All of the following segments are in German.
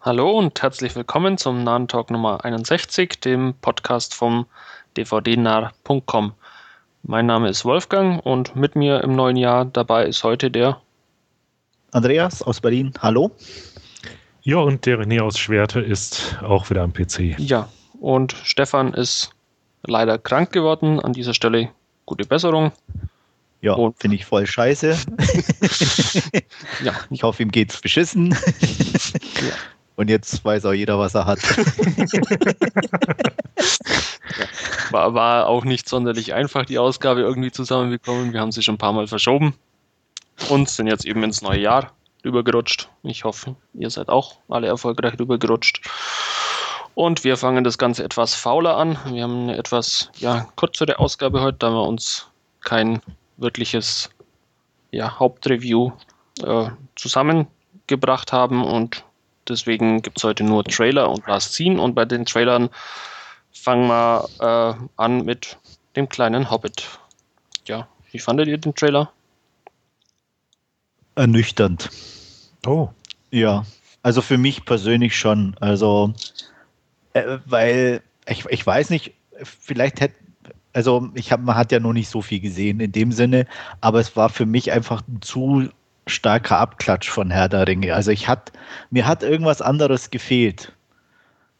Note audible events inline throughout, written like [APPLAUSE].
Hallo und herzlich willkommen zum Nahen Talk Nummer 61, dem Podcast vom dvdnah.com. Mein Name ist Wolfgang und mit mir im neuen Jahr dabei ist heute der Andreas aus Berlin. Hallo. Ja, und der René aus Schwerte ist auch wieder am PC. Ja, und Stefan ist leider krank geworden. An dieser Stelle gute Besserung. Ja, finde ich voll scheiße. [LAUGHS] ja. Ich hoffe, ihm geht's beschissen. ja. Und jetzt weiß auch jeder, was er hat. [LAUGHS] war, war auch nicht sonderlich einfach, die Ausgabe irgendwie zusammenbekommen. Wir haben sie schon ein paar Mal verschoben und sind jetzt eben ins neue Jahr rübergerutscht. Ich hoffe, ihr seid auch alle erfolgreich rübergerutscht. Und wir fangen das Ganze etwas fauler an. Wir haben eine etwas ja, kürzere Ausgabe heute, da wir uns kein wirkliches ja, Hauptreview äh, zusammengebracht haben und Deswegen gibt es heute nur Trailer und Last Scene. Und bei den Trailern fangen wir äh, an mit dem kleinen Hobbit. Ja, wie fandet ihr den Trailer? Ernüchternd. Oh. Ja, also für mich persönlich schon. Also, äh, weil ich, ich weiß nicht, vielleicht hätte, also ich habe, man hat ja noch nicht so viel gesehen in dem Sinne, aber es war für mich einfach ein zu starker Abklatsch von Herr der Ringe. Also ich hat, mir hat irgendwas anderes gefehlt.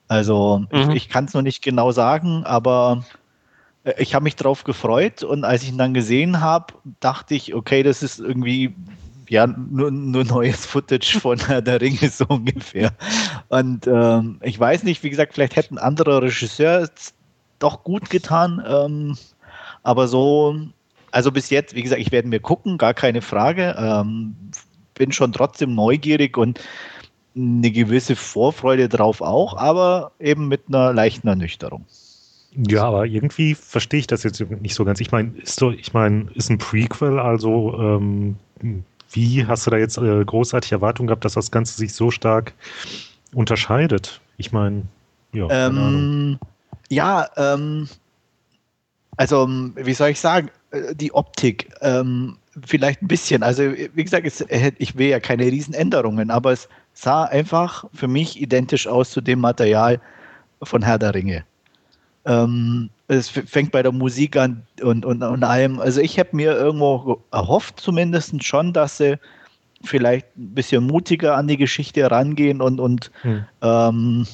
Also mhm. ich, ich kann es noch nicht genau sagen, aber äh, ich habe mich darauf gefreut und als ich ihn dann gesehen habe, dachte ich, okay, das ist irgendwie ja nur, nur neues Footage von [LAUGHS] Herr der Ringe so ungefähr. Und ähm, ich weiß nicht, wie gesagt, vielleicht hätte ein anderer Regisseur doch gut getan, ähm, aber so also bis jetzt, wie gesagt, ich werde mir gucken, gar keine Frage. Ähm, bin schon trotzdem neugierig und eine gewisse Vorfreude drauf auch, aber eben mit einer leichten Ernüchterung. Ja, aber irgendwie verstehe ich das jetzt nicht so ganz. Ich meine, ist so, ich meine, ist ein Prequel, also ähm, wie hast du da jetzt äh, großartige Erwartungen gehabt, dass das Ganze sich so stark unterscheidet? Ich meine, ja. Ähm, ja, ähm, also wie soll ich sagen? Äh, die Optik ähm, vielleicht ein bisschen. Also wie gesagt, es, ich will ja keine Riesenänderungen, aber es sah einfach für mich identisch aus zu dem Material von Herr der Ringe. Ähm, es fängt bei der Musik an und, und, und allem. Also ich habe mir irgendwo erhofft zumindest schon, dass sie vielleicht ein bisschen mutiger an die Geschichte rangehen und, und hm. ähm,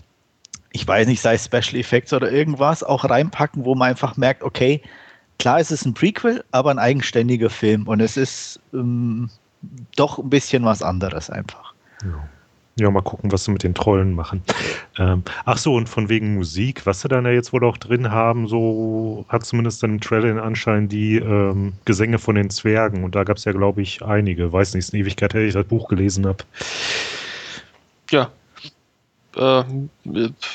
ich weiß nicht, sei es Special Effects oder irgendwas, auch reinpacken, wo man einfach merkt, okay, klar, es ist ein Prequel, aber ein eigenständiger Film und es ist ähm, doch ein bisschen was anderes einfach. Ja. Ja, mal gucken, was sie mit den Trollen machen. Ähm, ach so, und von wegen Musik, was sie dann ja jetzt wohl auch drin haben, so hat zumindest dann im Trailer den Anschein die ähm, Gesänge von den Zwergen. Und da gab es ja, glaube ich, einige. Weiß nicht, es ist eine Ewigkeit her, ich das Buch gelesen habe. Ja. Äh,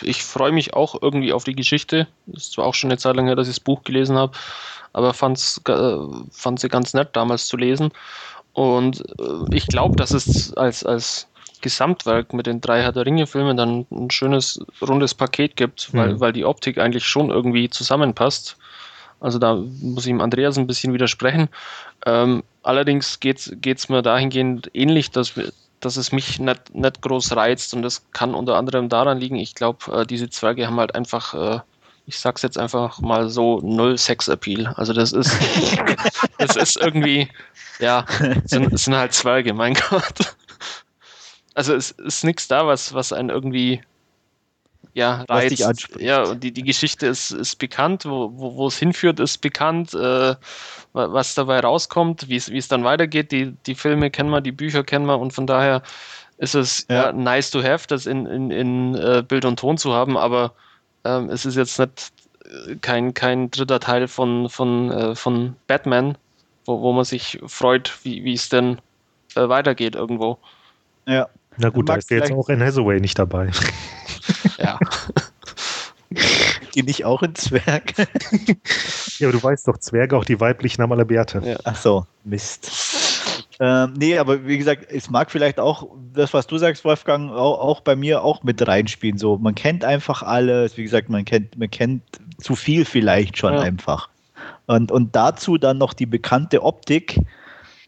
ich freue mich auch irgendwie auf die Geschichte. Ist zwar auch schon eine Zeit lang her, dass ich das Buch gelesen habe, aber fand's, äh, fand sie ganz nett damals zu lesen. Und äh, ich glaube, dass es als, als Gesamtwerk mit den drei Herr der Ringe-Filmen dann ein schönes, rundes Paket gibt, weil, mhm. weil die Optik eigentlich schon irgendwie zusammenpasst. Also da muss ich ihm Andreas ein bisschen widersprechen. Ähm, allerdings geht es mir dahingehend ähnlich, dass, wir, dass es mich nicht, nicht groß reizt und das kann unter anderem daran liegen, ich glaube, äh, diese Zwerge haben halt einfach äh, ich sag's jetzt einfach mal so, null Sex-Appeal. Also das ist, [LAUGHS] das ist irgendwie, ja, sind, sind halt Zwerge, mein [LAUGHS] Gott. Also es ist nichts da, was, was einen irgendwie ja, reizt. Ja, und die, die Geschichte ist, ist bekannt, wo, wo, wo es hinführt, ist bekannt, äh, was dabei rauskommt, wie es dann weitergeht. Die, die Filme kennen wir, die Bücher kennen wir und von daher ist es ja. Ja, nice to have, das in, in, in uh, Bild und Ton zu haben, aber ähm, es ist jetzt nicht äh, kein, kein dritter Teil von, von, äh, von Batman, wo, wo man sich freut, wie, wie es denn äh, weitergeht irgendwo. Ja. Na gut, da ist jetzt auch in Hathaway nicht dabei. [LAUGHS] Die nicht auch in Zwerg? [LAUGHS] ja, aber du weißt doch, Zwerge auch die weiblichen haben alle Bärte. Ja. Ach so, Mist. Ähm, nee, aber wie gesagt, es mag vielleicht auch das, was du sagst, Wolfgang, auch, auch, bei mir auch mit reinspielen. So, man kennt einfach alles. Wie gesagt, man kennt, man kennt zu viel vielleicht schon ja. einfach. Und, und dazu dann noch die bekannte Optik.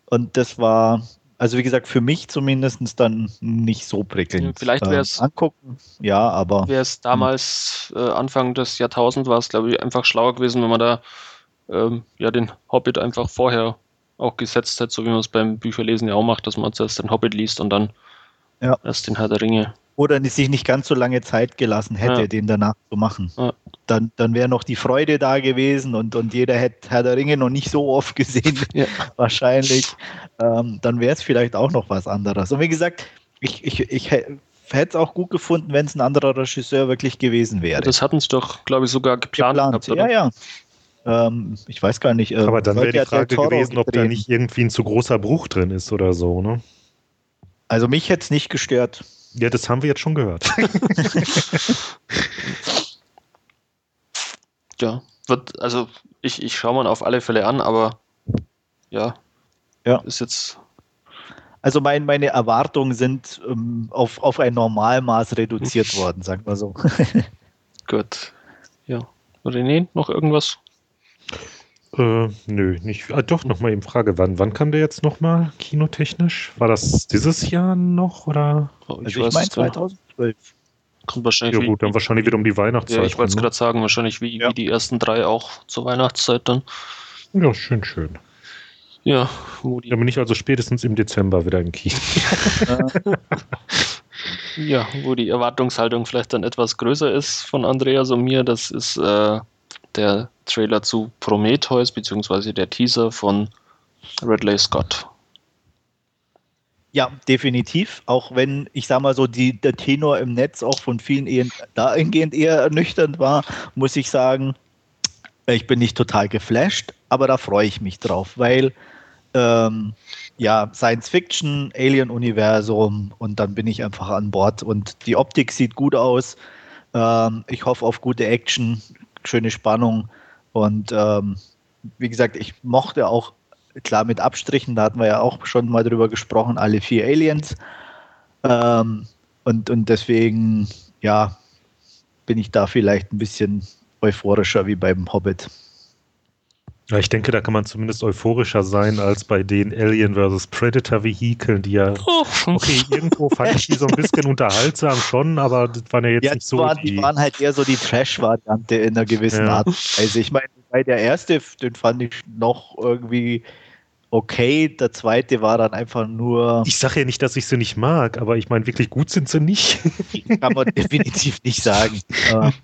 Und das war, Also wie gesagt, für mich zumindest dann nicht so prickelnd. Vielleicht wäre es ähm, angucken, ja, aber wäre es damals äh, Anfang des Jahrtausends war es glaube ich einfach schlauer gewesen, wenn man da ähm, ja den Hobbit einfach vorher auch gesetzt hätte, so wie man es beim Bücherlesen ja auch macht, dass man zuerst den Hobbit liest und dann Ja. erst den Herr der Ringe. Oder sich nicht ganz so lange Zeit gelassen hätte, Ja. den danach zu machen. Ja. Dann, dann wäre noch die Freude da gewesen und, und jeder hätte Herr der Ringe noch nicht so oft gesehen, [LAUGHS] Ja. [LAUGHS] wahrscheinlich. Ähm, dann wäre es vielleicht auch noch was anderes. Und wie gesagt, ich, ich, ich hätte es auch gut gefunden, wenn es ein anderer Regisseur wirklich gewesen wäre. Das hatten sie doch, glaube ich, sogar geplant. geplant. gehabt, ja, ja. Ähm, ich weiß gar nicht. äh, Aber dann wäre die Frage gewesen, ob da nicht irgendwie ein zu großer Bruch drin ist oder so, ne? Also mich hätte es nicht gestört. Ja, das haben wir jetzt schon gehört. [LAUGHS] Ja, wird, also ich, ich schaue mal auf alle Fälle an, aber ja, Ja. ist jetzt Also mein, meine Erwartungen sind ähm, auf, auf ein Normalmaß reduziert worden, sagen wir so. [LAUGHS] gut. Ja. René, noch irgendwas? Äh, nö, nicht. Ah, doch, nochmal eben Frage, wann, wann kam der jetzt nochmal kinotechnisch? War das dieses Jahr noch oder? Oh, Also ich meine es gar nicht. 2012. Kommt wahrscheinlich Ja gut, dann wahrscheinlich wieder um die Weihnachtszeit. Ja, ich wollte es ne? gerade sagen, wahrscheinlich wie, Ja. wie die ersten drei auch zur Weihnachtszeit dann. Ja, schön, schön. Ja, wo die, Dann bin ich also spätestens im Dezember wieder im Kino. [LAUGHS] ja, wo die Erwartungshaltung vielleicht dann etwas größer ist von Andreas und mir, das ist äh, der Trailer zu Prometheus, beziehungsweise der Teaser von Ridley Scott. Ja, definitiv. Auch wenn, ich sag mal so, die, der Tenor im Netz auch von vielen eher, dahingehend eher ernüchternd war, muss ich sagen, ich bin nicht total geflasht, aber da freue ich mich drauf, weil ähm, ja, Science Fiction, Alien-Universum und dann bin ich einfach an Bord und die Optik sieht gut aus. Ähm, ich hoffe auf gute Action, schöne Spannung und ähm, wie gesagt, ich mochte auch klar mit Abstrichen, da hatten wir ja auch schon mal drüber gesprochen, alle vier Aliens. Ähm, und, und deswegen, ja, bin ich da vielleicht ein bisschen euphorischer wie beim Hobbit. Ja, ich denke, da kann man zumindest euphorischer sein als bei den Alien vs. Predator Vehikeln, die ja, okay, irgendwo fand ich die so ein bisschen unterhaltsam schon, aber das waren ja jetzt Ja, nicht so waren, die. die waren halt eher so die Trash-Variante in einer gewissen Ja. Art. Also ich meine, bei der erste, den fand ich noch irgendwie okay, der zweite war dann einfach nur, Ich sage ja nicht, dass ich sie nicht mag, aber ich meine, wirklich gut sind sie nicht. kann man [LAUGHS] definitiv nicht sagen. Äh, [LAUGHS]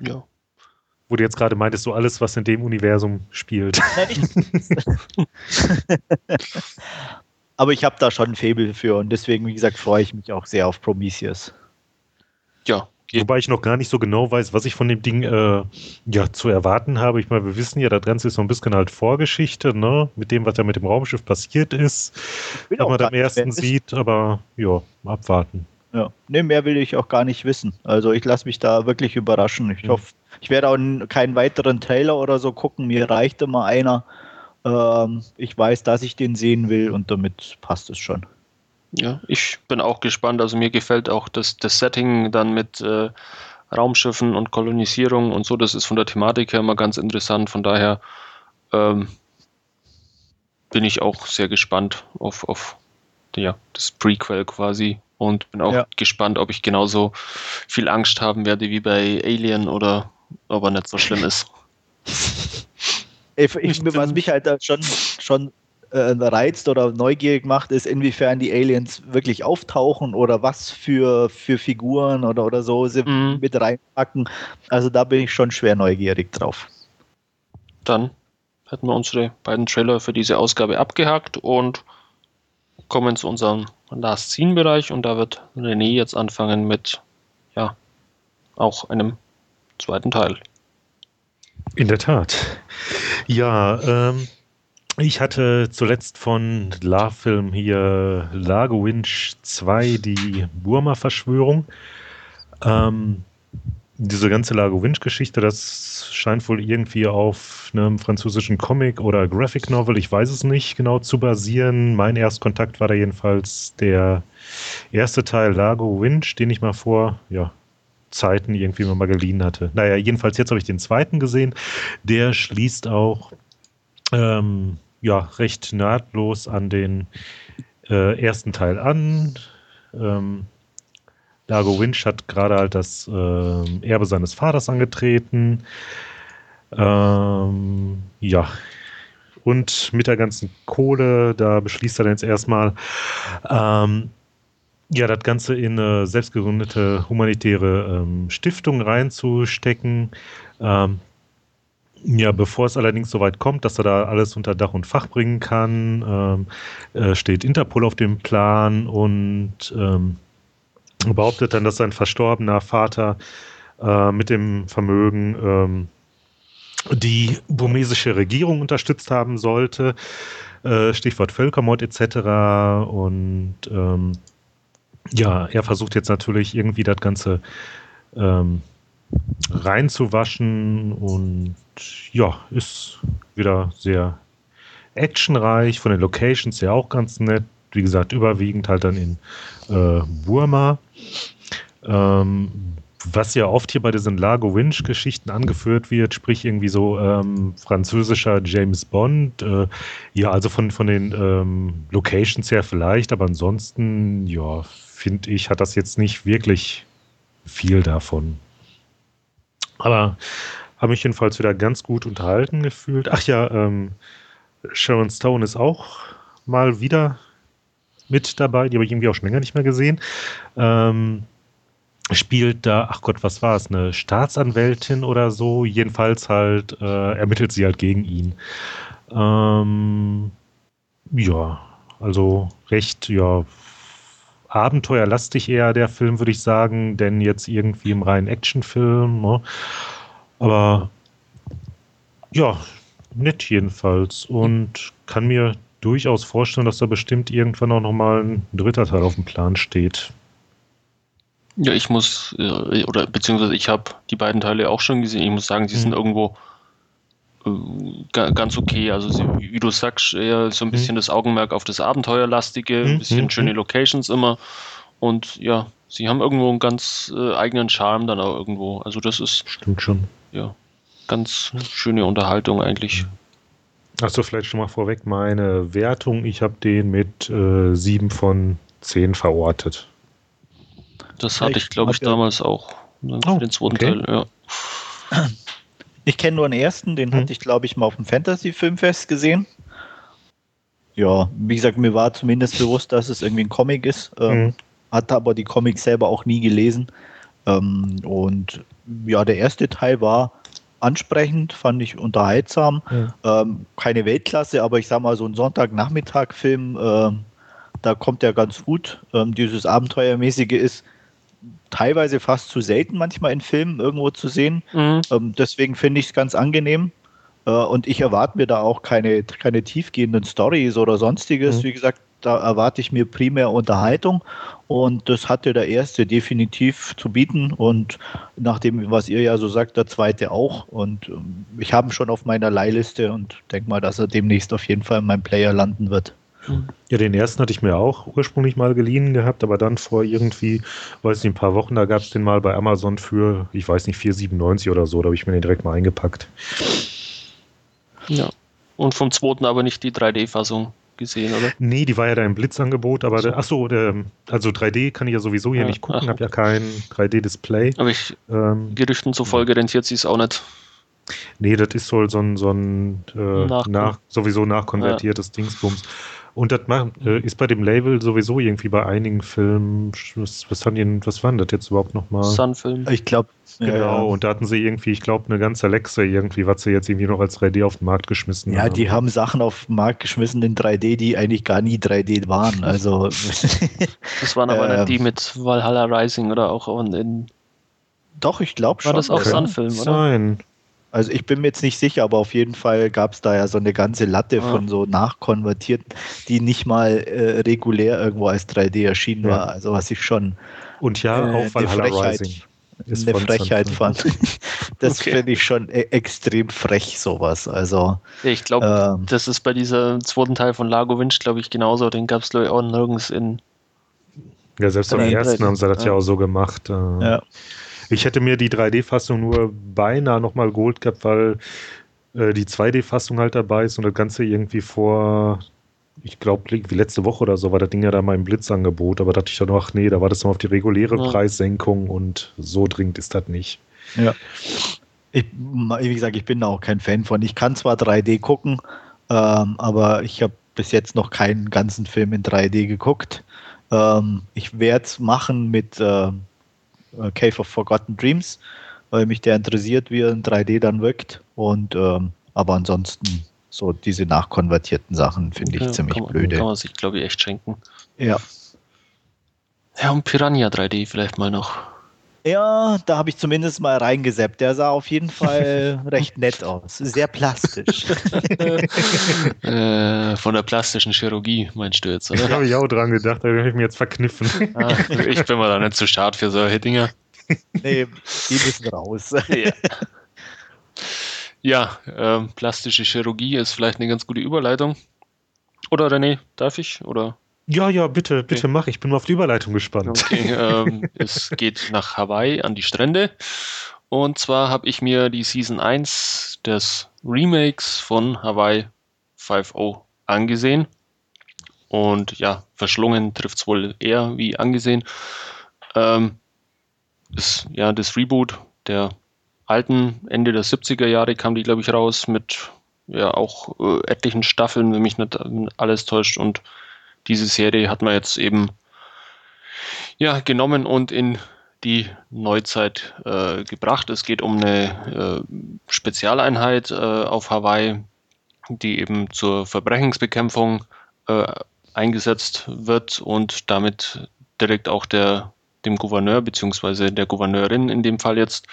Ja. Wo du jetzt gerade meintest, so alles, was in dem Universum spielt. [LAUGHS] [LAUGHS] Aber ich habe da schon ein Faible für und deswegen, wie gesagt, freue ich mich auch sehr auf Prometheus. Ja. Wobei ich noch gar nicht so genau weiß, was ich von dem Ding äh, ja, zu erwarten habe. Ich meine, wir wissen ja, das Ganze ist so ein bisschen halt Vorgeschichte, ne? Mit dem, was da mit dem Raumschiff passiert ist, was auch man da am ersten sieht, aber ja, abwarten. Ja. Nee, mehr will ich auch gar nicht wissen. Also ich lasse mich da wirklich überraschen. Ich Mhm. hoffe, ich werde auch keinen weiteren Trailer oder so gucken. Mir reicht immer einer. Ähm, ich weiß, dass ich den sehen will und damit passt es schon. Ja, ich bin auch gespannt. Also mir gefällt auch das, das Setting dann mit äh, Raumschiffen und Kolonisierung und so. Das ist von der Thematik her immer ganz interessant. Von daher ähm, bin ich auch sehr gespannt auf, auf ja, das Prequel quasi und bin auch Ja. gespannt, ob ich genauso viel Angst haben werde wie bei Alien oder ob er nicht so schlimm ist. [LAUGHS] Ich, ich, was mich halt da schon, schon äh, reizt oder neugierig macht, ist, inwiefern die Aliens wirklich auftauchen oder was für, für Figuren oder, oder so sie Mhm. mit reinpacken. Also da bin ich schon schwer neugierig drauf. Dann hätten wir unsere beiden Trailer für diese Ausgabe abgehakt und kommen zu unserem Last Scene Bereich und da wird René jetzt anfangen mit ja auch einem zweiten Teil. In der Tat. Ja, ähm, ich hatte zuletzt von La-Film hier Lago Winch 2 die Burma-Verschwörung. Ähm, diese ganze Lago Winch-Geschichte, das scheint wohl irgendwie auf einem französischen Comic oder Graphic Novel, ich weiß es nicht genau, zu basieren. Mein Erstkontakt war da jedenfalls der erste Teil Lago Winch, den ich mal vor, ja, Zeiten irgendwie mal geliehen hatte. Naja, jedenfalls jetzt habe ich den zweiten gesehen. Der schließt auch ähm, ja recht nahtlos an den äh, ersten Teil an. Ähm, Lago Winch hat gerade halt das äh, Erbe seines Vaters angetreten. Ähm, ja. Und mit der ganzen Kohle, da beschließt er dann jetzt erstmal, ähm, ja, das Ganze in eine selbstgegründete humanitäre ähm, Stiftung reinzustecken. Ähm, ja, bevor es allerdings so weit kommt, dass er da alles unter Dach und Fach bringen kann, ähm, äh, steht Interpol auf dem Plan und ähm, behauptet dann, dass sein verstorbener Vater äh, mit dem Vermögen ähm, die burmesische Regierung unterstützt haben sollte. Äh, Stichwort Völkermord etc. Und ähm, ja, er versucht jetzt natürlich irgendwie das Ganze ähm, reinzuwaschen und ja, ist wieder sehr actionreich, von den Locations ja auch ganz nett. Wie gesagt, überwiegend halt dann in äh, Burma. Ähm, was ja oft hier bei diesen Lago Winch-Geschichten angeführt wird, sprich irgendwie so ähm, französischer James Bond. Äh, ja, also von, von den ähm, Locations her vielleicht, aber ansonsten, ja, finde ich, hat das jetzt nicht wirklich viel davon. Aber habe mich jedenfalls wieder ganz gut unterhalten gefühlt. Ach ja, ähm, Sharon Stone ist auch mal wieder mit dabei. Die habe ich irgendwie auch schon länger nicht mehr gesehen. Ähm, spielt da, ach Gott, was war es, eine Staatsanwältin oder so. Jedenfalls halt äh, ermittelt sie halt gegen ihn. Ähm, ja, also recht, ja, abenteuerlastig eher der Film, würde ich sagen, denn jetzt irgendwie im reinen Actionfilm. Ne? Aber ja, nett jedenfalls und kann mir durchaus vorstellen, dass da bestimmt irgendwann auch nochmal ein dritter Teil auf dem Plan steht. Ja, ich muss, äh, oder beziehungsweise ich habe die beiden Teile auch schon gesehen. Ich muss sagen, sie mhm. sind irgendwo äh, ganz okay. Also wie du sagst, eher so ein mhm. bisschen mhm. das Augenmerk auf das Abenteuerlastige, ein mhm. bisschen mhm. schöne Locations immer. Und ja, sie haben irgendwo einen ganz äh, eigenen Charme dann auch irgendwo. Also das ist. Stimmt schon. Ja, ganz schöne Unterhaltung eigentlich. Achso, vielleicht schon mal vorweg meine Wertung. Ich habe den mit äh, 7 von 10 verortet. Das hatte ich, glaube ich, damals auch. Oh, den zweiten okay. Teil, ja. Ich kenne nur den ersten, den hm. hatte ich, glaube ich, mal auf dem Fantasy-Filmfest gesehen. Ja, wie gesagt, mir war zumindest bewusst, dass es irgendwie ein Comic ist. Ähm, hm. Hatte aber die Comics selber auch nie gelesen. Ähm, und ja, der erste Teil war ansprechend, fand ich unterhaltsam. Ja. Ähm, keine Weltklasse, aber ich sag mal, so ein Sonntagnachmittag-Film, äh, da kommt er ganz gut. Ähm, dieses Abenteuermäßige ist teilweise fast zu selten manchmal in Filmen irgendwo zu sehen. Mhm. Ähm, deswegen finde ich es ganz angenehm. Äh, und ich erwarte mir da auch keine, keine tiefgehenden Stories oder sonstiges. Mhm. Wie gesagt, da erwarte ich mir primär Unterhaltung und das hatte der erste definitiv zu bieten und nach dem, was ihr ja so sagt, der zweite auch und ähm, ich habe ihn schon auf meiner Leihliste und denke mal, dass er demnächst auf jeden Fall in meinem Player landen wird. Ja, den ersten hatte ich mir auch ursprünglich mal geliehen gehabt, aber dann vor irgendwie, weiß nicht, ein paar Wochen, da gab es den mal bei Amazon für, ich weiß nicht, 4,97 oder so, da habe ich mir den direkt mal eingepackt. Ja. Und vom zweiten aber nicht die 3D-Fassung gesehen, oder? Nee, die war ja da im Blitzangebot, aber, so. der, achso, der, also 3D kann ich ja sowieso hier ja, nicht gucken, habe ja kein 3D-Display. Aber ich, ähm, Gerüchten zufolge rentiert sie es auch nicht. Nee, das ist so ein, so ein äh, nach, sowieso nachkonvertiertes ja. Dingsbums. Und das macht, äh, ist bei dem Label sowieso irgendwie bei einigen Filmen, was, was, haben die, was waren das jetzt überhaupt nochmal? Sunfilm. Ich glaube. Genau, ja, und da hatten sie irgendwie, ich glaube, eine ganze Alexa irgendwie, was sie jetzt irgendwie noch als 3D auf den Markt geschmissen ja, haben. Ja, die haben Sachen auf den Markt geschmissen in 3D, die eigentlich gar nie 3D waren. Also. [LAUGHS] das waren aber nicht die ähm. mit Valhalla Rising oder auch in. Doch, ich glaube schon. War das auch Sunfilm, oder? Sein. Also ich bin mir jetzt nicht sicher, aber auf jeden Fall gab es da ja so eine ganze Latte ja. von so nachkonvertierten, die nicht mal äh, regulär irgendwo als 3D erschienen ja. war. Also was ich schon und ja äh, auch Valhalla Frechheit, Rising eine Frechheit fand. [LAUGHS] das okay. finde ich schon e extrem frech sowas. Also ich glaube, ähm, das ist bei diesem zweiten Teil von Lago Winch, glaube ich, genauso. Den gab es glaube ich auch nirgends in ja, selbst beim ersten haben sie das ja. ja auch so gemacht. Äh, ja. Ich hätte mir die 3D-Fassung nur beinahe nochmal geholt gehabt, weil äh, die 2D-Fassung halt dabei ist und das Ganze irgendwie vor, ich glaube, wie letzte Woche oder so war das Ding ja da mal im Blitzangebot, aber da dachte ich dann, ach nee, da war das noch auf die reguläre ja. Preissenkung und so dringend ist das nicht. Ja. Ich, wie gesagt, ich bin da auch kein Fan von. Ich kann zwar 3D gucken, ähm, aber ich habe bis jetzt noch keinen ganzen Film in 3D geguckt. Ähm, ich werde es machen mit äh, Cave of Forgotten Dreams, weil mich der interessiert, wie er in 3D dann wirkt. Und ähm, aber ansonsten so diese nachkonvertierten Sachen finde ich ja, ziemlich kann blöde. Kann man sich, glaube ich, echt schenken. Ja. Ja, und Piranha 3D vielleicht mal noch. Ja, da habe ich zumindest mal reingeseppt. Der sah auf jeden Fall [LAUGHS] recht nett aus. Sehr plastisch. [LAUGHS] äh, von der plastischen Chirurgie, meinst du jetzt, oder? [LAUGHS] Da habe ich auch dran gedacht, da habe ich mir jetzt verkniffen. Ah, ich bin mal da nicht zu start für solche Dinge. Nee, die müssen raus. ja, ja äh, plastische Chirurgie ist vielleicht eine ganz gute Überleitung. Oder René, darf ich? Oder? Ja, ja, bitte, bitte okay. mach. Ich bin mal auf die Überleitung gespannt. Okay, ähm, [LAUGHS] es geht nach Hawaii an die Strände. Und zwar habe ich mir die Season 1 des Remakes von Hawaii 5.0 angesehen. Und ja, verschlungen trifft es wohl eher wie angesehen. Ähm, ist ja das Reboot der alten Ende der 70er Jahre kam die, glaube ich, raus mit ja auch äh, etlichen Staffeln, wenn mich nicht alles täuscht. Und diese Serie hat man jetzt eben ja, genommen und in die Neuzeit äh, gebracht. Es geht um eine äh, Spezialeinheit äh, auf Hawaii, die eben zur Verbrechensbekämpfung äh, eingesetzt wird und damit direkt auch der, dem Gouverneur bzw. der Gouverneurin in dem Fall jetzt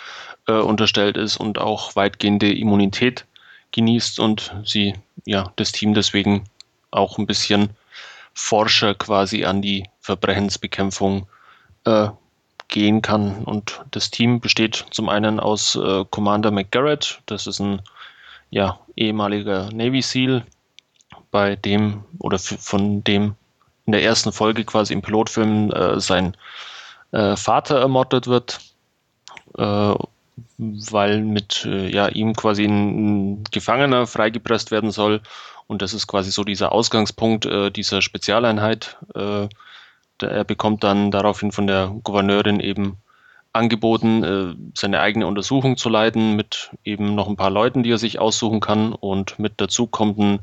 äh, unterstellt ist und auch weitgehende Immunität genießt und sie ja das Team deswegen auch ein bisschen Forscher quasi an die Verbrechensbekämpfung äh, gehen kann. Und das Team besteht zum einen aus äh, Commander McGarrett, das ist ein ja, ehemaliger Navy SEAL, bei dem oder von dem in der ersten Folge quasi im Pilotfilm äh, sein äh, Vater ermordet wird, äh, weil mit äh, ja, ihm quasi ein, ein Gefangener freigepresst werden soll und das ist quasi so dieser Ausgangspunkt äh, dieser Spezialeinheit. Äh, er bekommt dann daraufhin von der Gouverneurin eben angeboten, äh, seine eigene Untersuchung zu leiten mit eben noch ein paar Leuten, die er sich aussuchen kann. Und mit dazu kommt ein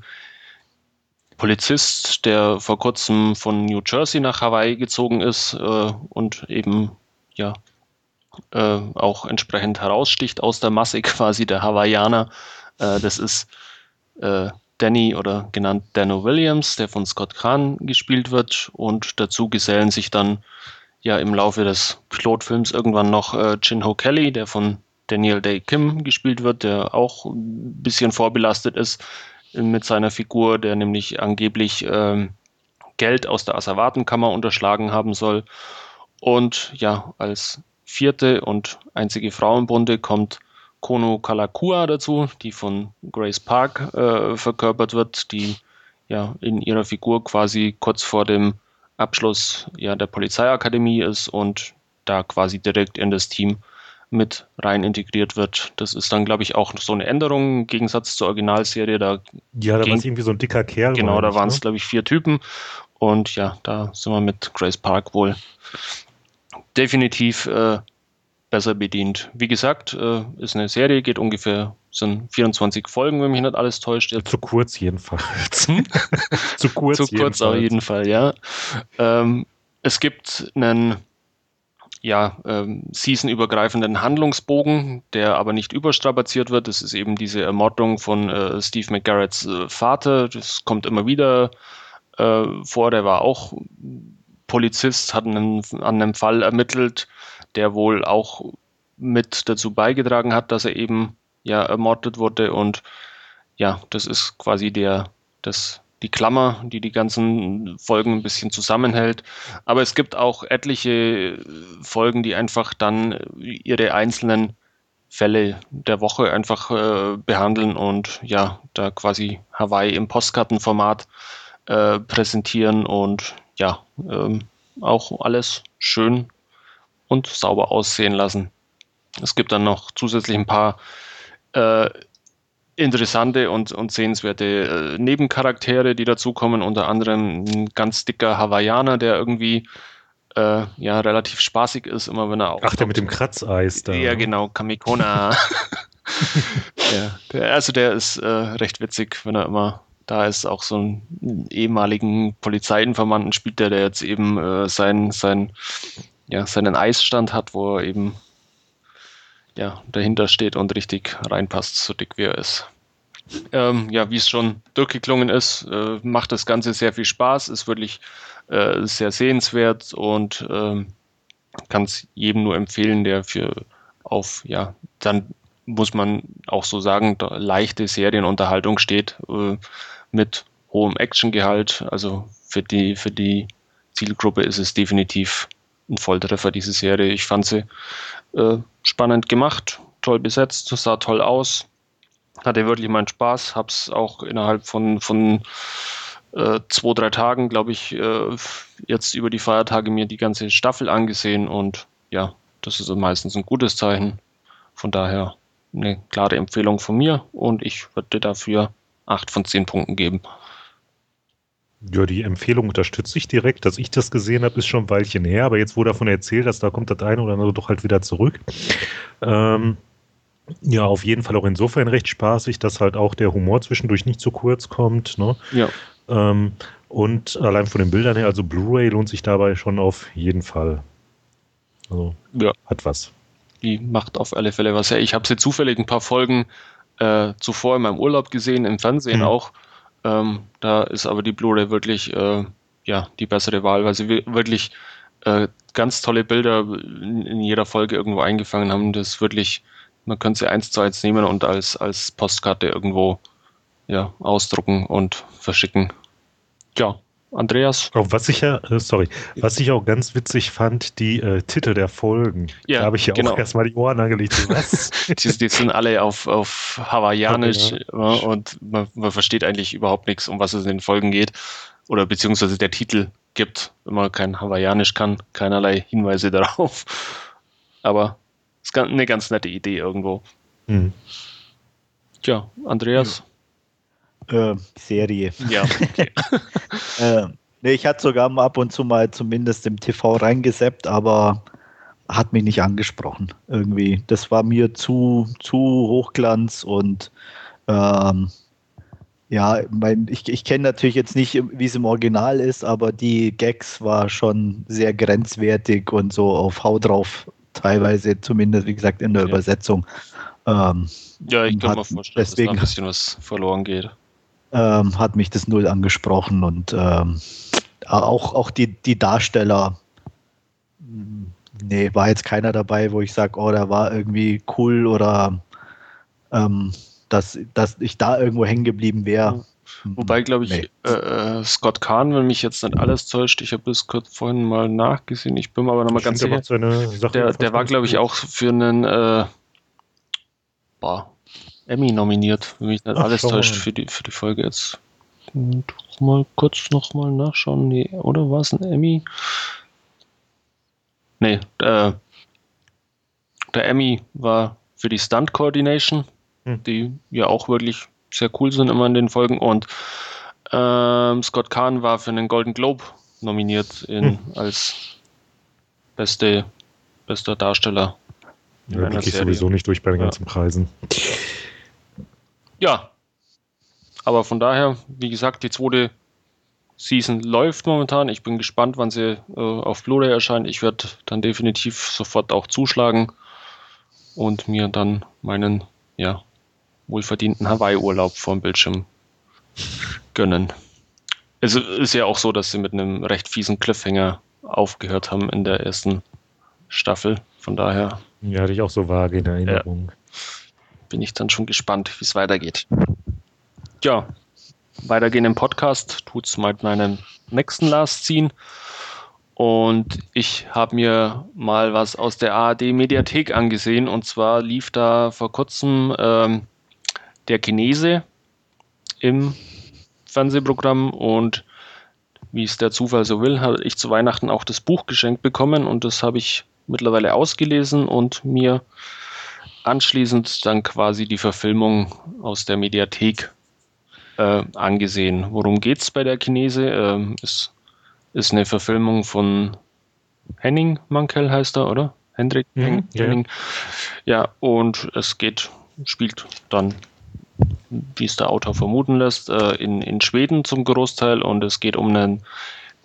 Polizist, der vor kurzem von New Jersey nach Hawaii gezogen ist äh, und eben ja äh, auch entsprechend heraussticht aus der Masse [LAUGHS] quasi der Hawaiianer. Äh, das ist äh, Danny oder genannt Dano Williams, der von Scott Kahn gespielt wird. Und dazu gesellen sich dann ja im Laufe des Pilotfilms irgendwann noch äh, Jin Ho Kelly, der von Daniel Day Kim gespielt wird, der auch ein bisschen vorbelastet ist mit seiner Figur, der nämlich angeblich ähm, Geld aus der Asservatenkammer unterschlagen haben soll. Und ja, als vierte und einzige Frau im Bunde kommt Kono Kalakua dazu, die von Grace Park äh, verkörpert wird, die ja in ihrer Figur quasi kurz vor dem Abschluss ja, der Polizeiakademie ist und da quasi direkt in das Team mit rein integriert wird. Das ist dann, glaube ich, auch so eine Änderung im Gegensatz zur Originalserie. Da ja, da war es irgendwie so ein dicker Kerl. Genau, da waren es, ne? glaube ich, vier Typen. Und ja, da sind wir mit Grace Park wohl definitiv äh, besser bedient. Wie gesagt, äh, ist eine Serie, geht ungefähr, sind 24 Folgen, wenn mich nicht alles täuscht. Jetzt. Zu kurz jedenfalls. Hm? [LAUGHS] Zu kurz. [LAUGHS] Zu kurz jedenfalls. auf jeden Fall, ja. Ähm, es gibt einen ja, ähm, seasonübergreifenden Handlungsbogen, der aber nicht überstrapaziert wird. Das ist eben diese Ermordung von äh, Steve McGarretts äh, Vater. Das kommt immer wieder äh, vor. Der war auch Polizist, hat einen, an einem Fall ermittelt, der wohl auch mit dazu beigetragen hat, dass er eben ja ermordet wurde und ja, das ist quasi der, das, die Klammer, die die ganzen Folgen ein bisschen zusammenhält. Aber es gibt auch etliche Folgen, die einfach dann ihre einzelnen Fälle der Woche einfach äh, behandeln und ja, da quasi Hawaii im Postkartenformat äh, präsentieren und ja, ähm, auch alles schön und sauber aussehen lassen. Es gibt dann noch zusätzlich ein paar äh, interessante und, und sehenswerte äh, Nebencharaktere, die dazukommen, unter anderem ein ganz dicker Hawaiianer, der irgendwie äh, ja relativ spaßig ist, immer wenn er auch. Ach, der mit dem Kratzeis da. Ja, genau, Kamikona. [LAUGHS] ja, der, also der ist äh, recht witzig, wenn er immer da ist. Auch so einen ehemaligen Polizeiinformanten spielt der, der jetzt eben äh, sein, sein, ja, seinen Eisstand hat, wo er eben ja, dahinter steht und richtig reinpasst, so dick wie er ist. Ähm, ja, wie es schon durchgeklungen ist, äh, macht das Ganze sehr viel Spaß, ist wirklich äh, sehr sehenswert und ähm, kann es jedem nur empfehlen, der für auf, ja, dann muss man auch so sagen, leichte Serienunterhaltung steht äh, mit hohem Actiongehalt. Also für die, für die Zielgruppe ist es definitiv ein Volltreffer, diese Serie. Ich fand sie äh, spannend gemacht, toll besetzt, sah toll aus, hatte wirklich meinen Spaß, habe es auch innerhalb von, von äh, zwei, drei Tagen, glaube ich, äh, jetzt über die Feiertage mir die ganze Staffel angesehen und ja, das ist meistens ein gutes Zeichen. Von daher eine klare Empfehlung von mir und ich würde dafür acht von zehn Punkten geben. Ja, die Empfehlung unterstütze ich direkt. Dass ich das gesehen habe, ist schon ein Weilchen her, aber jetzt wurde davon erzählt, dass da kommt das eine oder andere doch halt wieder zurück. Ähm, ja, auf jeden Fall auch insofern recht spaßig, dass halt auch der Humor zwischendurch nicht zu kurz kommt. Ne? Ja. Ähm, und allein von den Bildern her, also Blu-ray lohnt sich dabei schon auf jeden Fall. Also ja. hat was. Die macht auf alle Fälle was her. Ich habe sie zufällig ein paar Folgen äh, zuvor in meinem Urlaub gesehen, im Fernsehen mhm. auch. Ähm, da ist aber die Blu-ray wirklich äh, ja, die bessere Wahl, weil sie wirklich äh, ganz tolle Bilder in, jeder Folge irgendwo eingefangen haben. Das wirklich, man könnte sie eins zu eins nehmen und als, als Postkarte irgendwo ja, ausdrucken und verschicken. Ja, Andreas. Oh, was ich ja, äh, sorry, was ich auch ganz witzig fand, die äh, Titel der Folgen. Ja, da habe ich ja genau. auch erstmal die Ohren angelegt. [LAUGHS] Was? die, die, sind alle auf, auf Hawaiianisch ja. und man, man, versteht eigentlich überhaupt nichts, um was es in den Folgen geht. Oder beziehungsweise der Titel gibt, wenn man kein Hawaiianisch kann, keinerlei Hinweise [LAUGHS] darauf. Aber es ist eine ganz nette Idee irgendwo. Mhm. Tja, Andreas. Ja. Äh, Serie. Ja. Okay. [LAUGHS] äh, nee, ich hatte sogar mal ab und zu mal zumindest im TV reingeseppt, aber hat mich nicht angesprochen. Irgendwie. Das war mir zu, zu Hochglanz und ähm, ja, mein, ich, ich kenne natürlich jetzt nicht, wie es im Original ist, aber die Gags war schon sehr grenzwertig und so auf Hau drauf, teilweise zumindest, wie gesagt, in der ja. Übersetzung. Ähm, ja, ich kann mir vorstellen, deswegen, dass da ein bisschen was verloren geht ähm, hat mich das null angesprochen und ähm, auch, auch die, die Darsteller, nee, war jetzt keiner dabei, wo ich sage, oh, der war irgendwie cool oder ähm, dass, dass ich da irgendwo hängen geblieben wäre. Wobei, glaube ich, nee. äh, äh, Scott Kahn, wenn mich jetzt nicht alles täuscht, ich habe das kurz vorhin mal nachgesehen, ich bin aber nochmal ganz sicher, der, der war, glaube ich, auch für einen äh, boah, Emmy nominiert, wenn mich nicht Ach, alles täuscht für die, für die Folge jetzt. Doch mal kurz nochmal nachschauen. Nee, oder war es ein Emmy? Nee, äh, der Emmy war für die Stunt Coordination, hm. die ja auch wirklich sehr cool sind immer in den Folgen. Und ähm, Scott Kahn war für einen Golden Globe nominiert in, hm. als beste, bester Darsteller. Ja, da ich sowieso nicht durch bei den ganzen Preisen. Ja. Aber von daher, wie gesagt, die zweite Season läuft momentan. Ich bin gespannt, wann sie äh, auf Blu-ray erscheint. Ich werde dann definitiv sofort auch zuschlagen und mir dann meinen ja, wohlverdienten Hawaii-Urlaub vom Bildschirm gönnen. Es ist ja auch so, dass sie mit einem recht fiesen Cliffhanger aufgehört haben in der ersten Staffel. Von daher. Ja, hatte ich auch so vage in Erinnerung. Ja bin ich dann schon gespannt, wie es weitergeht. Ja, weitergehen im Podcast tut es mit meinem nächsten Last ziehen. Und ich habe mir mal was aus der ARD-Mediathek angesehen. Und zwar lief da vor kurzem ähm, der Chinese im Fernsehprogramm. Und wie es der Zufall so will, habe ich zu Weihnachten auch das Buch geschenkt bekommen. Und das habe ich mittlerweile ausgelesen und mir anschließend dann quasi die Verfilmung aus der Mediathek äh, angesehen. Worum geht es bei der Chinese? Ähm, ist, ist eine Verfilmung von Henning Mankell heißt er, oder? Hendrik mhm, Henning. Ja. ja, und es geht, spielt dann, wie es der Autor vermuten lässt, äh, in, in Schweden zum Großteil und es geht um einen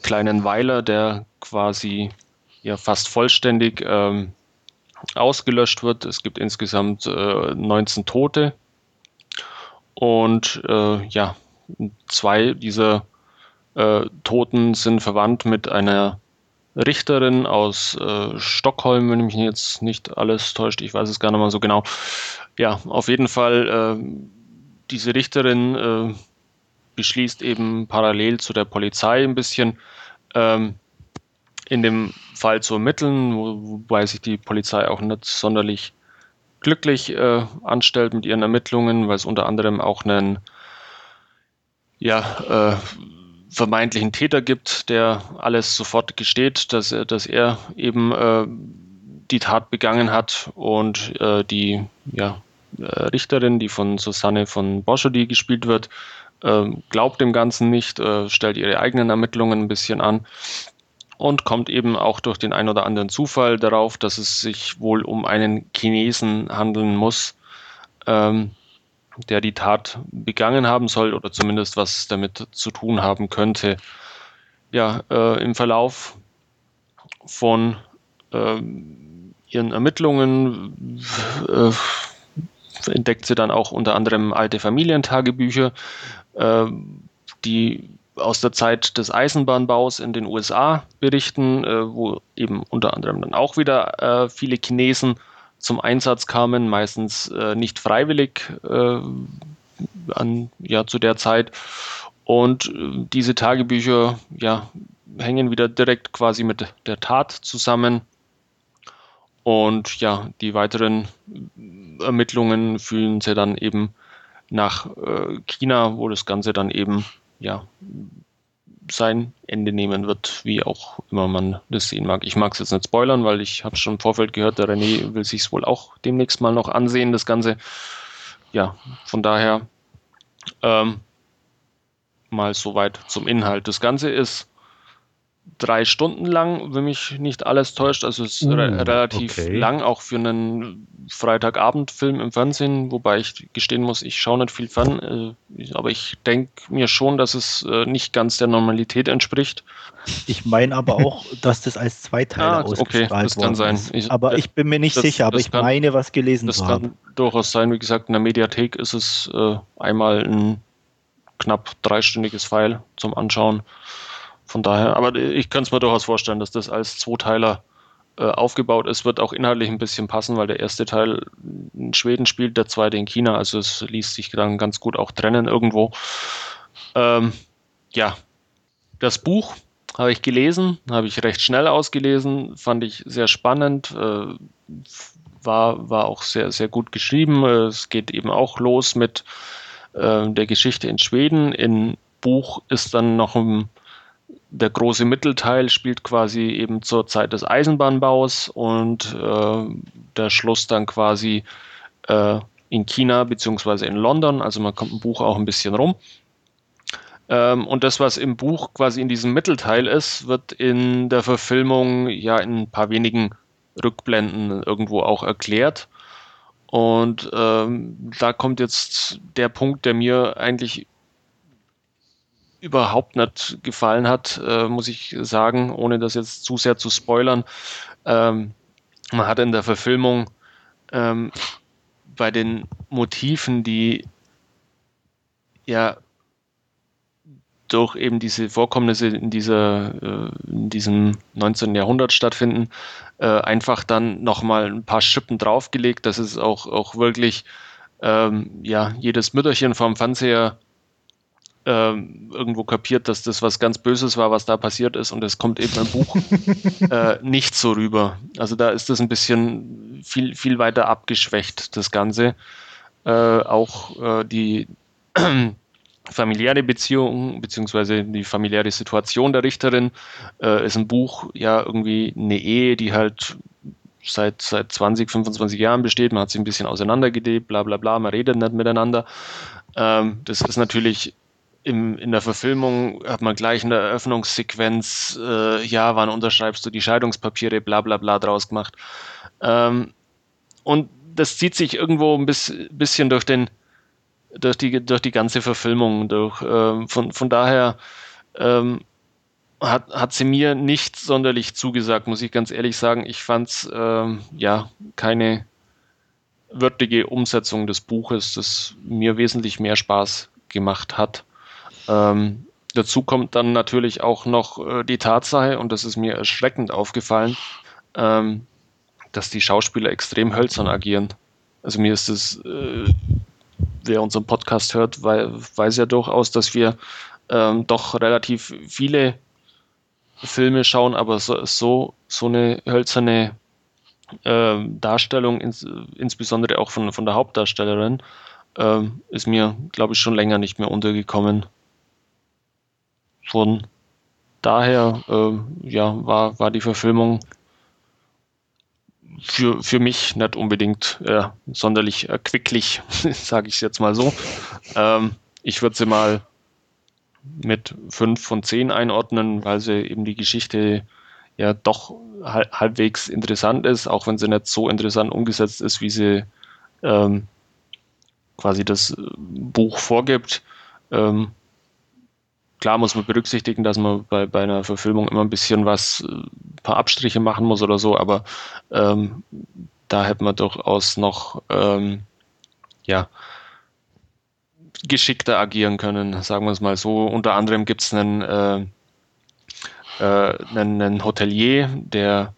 kleinen Weiler, der quasi ja fast vollständig ähm, ausgelöscht wird. Es gibt insgesamt äh, 19 Tote und äh, ja, zwei dieser äh, Toten sind verwandt mit einer Richterin aus äh, Stockholm, wenn mich jetzt nicht alles täuscht, ich weiß es gar nicht mal so genau. Ja, auf jeden Fall, äh, diese Richterin äh, beschließt eben parallel zu der Polizei ein bisschen ähm, in dem Fall zu ermitteln, wo, wobei sich die Polizei auch nicht sonderlich glücklich äh, anstellt mit ihren Ermittlungen, weil es unter anderem auch einen ja, äh, vermeintlichen Täter gibt, der alles sofort gesteht, dass er, dass er eben äh, die Tat begangen hat und äh, die ja, äh, Richterin, die von Susanne von Boschodi gespielt wird, äh, glaubt dem Ganzen nicht, stellt ihre eigenen Ermittlungen ein bisschen an und kommt eben auch durch den ein oder anderen Zufall darauf, dass es sich wohl um einen Chinesen handeln muss, ähm, der die Tat begangen haben soll oder zumindest was damit zu tun haben könnte. Ja, äh, im Verlauf von äh, ihren Ermittlungen äh, entdeckt sie dann auch unter anderem alte Familientagebücher, äh, die aus der Zeit des Eisenbahnbaus in den USA berichten, äh, wo eben unter anderem dann auch wieder äh, viele Chinesen zum Einsatz kamen, meistens äh, nicht freiwillig äh, an, ja, zu der Zeit. Und äh, diese Tagebücher ja, hängen wieder direkt quasi mit der Tat zusammen. Und ja, die weiteren Ermittlungen führen sie dann eben nach äh, China, wo das Ganze dann eben ja sein Ende nehmen wird, wie auch immer man das sehen mag. Ich mag es jetzt nicht spoilern, weil ich habe schon im Vorfeld gehört, der René will sich es wohl auch demnächst mal noch ansehen, das Ganze. Ja, von daher ähm, mal soweit zum Inhalt. Das Ganze ist drei Stunden lang, wenn mich nicht alles täuscht. Also es ist uh, re relativ okay. lang, auch für einen Freitagabendfilm im Fernsehen, wobei ich gestehen muss, ich schaue nicht viel fern, äh, aber ich denke mir schon, dass es äh, nicht ganz der Normalität entspricht. Ich meine aber auch, [LAUGHS] dass das als Zweiteiler ah, okay, das kann sein. Ich, aber ich bin mir nicht das, sicher, aber ich kann, meine, was gelesen zu haben. Das kann durchaus sein. Wie gesagt, in der Mediathek ist es äh, einmal ein knapp dreistündiges Pfeil zum Anschauen. Von daher, aber ich kann es mir durchaus vorstellen, dass das als Zweiteiler äh, aufgebaut ist, wird auch inhaltlich ein bisschen passen, weil der erste Teil in Schweden spielt, der zweite in China, also es ließ sich dann ganz gut auch trennen irgendwo. Ähm, ja, das Buch habe ich gelesen, habe ich recht schnell ausgelesen, fand ich sehr spannend, äh, war, war auch sehr, sehr gut geschrieben. Es geht eben auch los mit äh, der Geschichte in Schweden. Im Buch ist dann noch ein der große Mittelteil spielt quasi eben zur Zeit des Eisenbahnbaus und äh, der Schluss dann quasi äh, in China beziehungsweise in London. Also man kommt im Buch auch ein bisschen rum. Ähm, und das, was im Buch quasi in diesem Mittelteil ist, wird in der Verfilmung ja in ein paar wenigen Rückblenden irgendwo auch erklärt. Und ähm, da kommt jetzt der Punkt, der mir eigentlich überhaupt nicht gefallen hat, äh, muss ich sagen, ohne das jetzt zu sehr zu spoilern. Ähm, man hat in der Verfilmung ähm, bei den Motiven, die ja durch eben diese Vorkommnisse in, dieser, äh, in diesem 19. Jahrhundert stattfinden, äh, einfach dann nochmal ein paar Schippen draufgelegt, dass es auch, auch wirklich ähm, ja, jedes Mütterchen vom Fernseher ähm, irgendwo kapiert, dass das was ganz Böses war, was da passiert ist und es kommt eben im Buch [LAUGHS] äh, nicht so rüber. Also da ist das ein bisschen viel, viel weiter abgeschwächt, das Ganze. Äh, auch äh, die [CLEARS THROAT] familiäre Beziehung beziehungsweise die familiäre Situation der Richterin äh, ist im Buch ja irgendwie eine Ehe, die halt seit, seit 20, 25 Jahren besteht. Man hat sich ein bisschen auseinandergelebt, bla bla bla, man redet nicht miteinander. Ähm, das ist natürlich im, in der Verfilmung hat man gleich in der Eröffnungssequenz, äh, ja, wann unterschreibst du die Scheidungspapiere, bla bla bla draus gemacht. Ähm, und das zieht sich irgendwo ein bisschen durch den, durch die, durch die ganze Verfilmung durch. Ähm, von, von daher ähm, hat, hat sie mir nicht sonderlich zugesagt, muss ich ganz ehrlich sagen. Ich fand es ähm, ja keine wörtliche Umsetzung des Buches, das mir wesentlich mehr Spaß gemacht hat. Ähm, dazu kommt dann natürlich auch noch äh, die Tatsache, und das ist mir erschreckend aufgefallen, ähm, dass die Schauspieler extrem hölzern agieren. Also mir ist es, äh, wer unseren Podcast hört, weil, weiß ja durchaus, dass wir ähm, doch relativ viele Filme schauen, aber so, so, so eine hölzerne äh, Darstellung, ins, insbesondere auch von, von der Hauptdarstellerin, äh, ist mir, glaube ich, schon länger nicht mehr untergekommen. Von daher, äh, ja, war, war die Verfilmung für, für mich nicht unbedingt äh, sonderlich erquicklich, [LAUGHS] sage ich jetzt mal so. Ähm, ich würde sie mal mit 5 von 10 einordnen, weil sie eben die Geschichte ja doch halbwegs interessant ist, auch wenn sie nicht so interessant umgesetzt ist, wie sie ähm, quasi das Buch vorgibt. Ähm, klar muss man berücksichtigen, dass man bei, bei einer Verfilmung immer ein bisschen was, ein äh, paar Abstriche machen muss oder so, aber ähm, da hätte man durchaus noch ähm, ja, geschickter agieren können, sagen wir es mal so. Unter anderem gibt es einen, äh, äh, einen, einen, Hotelier, der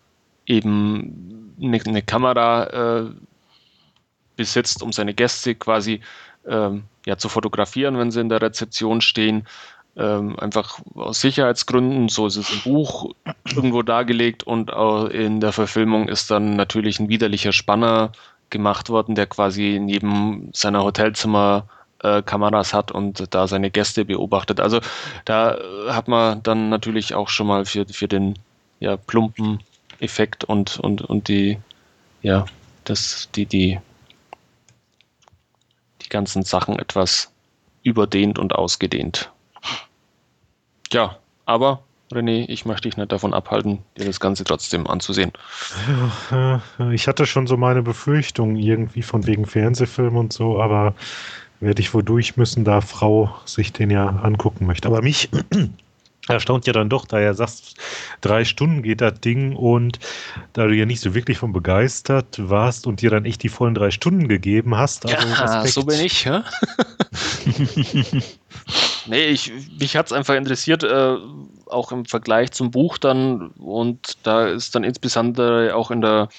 eben eine, eine Kamera äh, besitzt, um seine Gäste quasi ähm, ja, zu fotografieren, wenn sie in der Rezeption stehen. Ähm, einfach aus Sicherheitsgründen, so ist es im Buch irgendwo dargelegt und in der Verfilmung ist dann natürlich ein widerlicher Spanner gemacht worden, der quasi neben seiner Hotelzimmer äh, Kameras hat und da seine Gäste beobachtet. Also da hat man dann natürlich auch schon mal für, für den ja, plumpen Effekt und, und, und die, ja, das, die, die, die ganzen Sachen etwas überdehnt und ausgedehnt. Ja, aber René, ich möchte dich nicht davon abhalten, dir das Ganze trotzdem anzusehen. [LAUGHS] Ich hatte schon so meine Befürchtungen irgendwie von wegen Fernsehfilm und so, aber werde ich wohl durch müssen, da Frau sich den ja angucken möchte. Aber mich [CLEARS THROAT] erstaunt ja dann doch, da er sagt, drei Stunden geht das Ding und da du ja nicht so wirklich von begeistert warst und dir dann echt die vollen drei Stunden gegeben hast. Also ja, so bin ich, ja. [LAUGHS] [LAUGHS] nee, ich, mich hat es einfach interessiert, äh, auch im Vergleich zum Buch dann und da ist dann insbesondere auch in der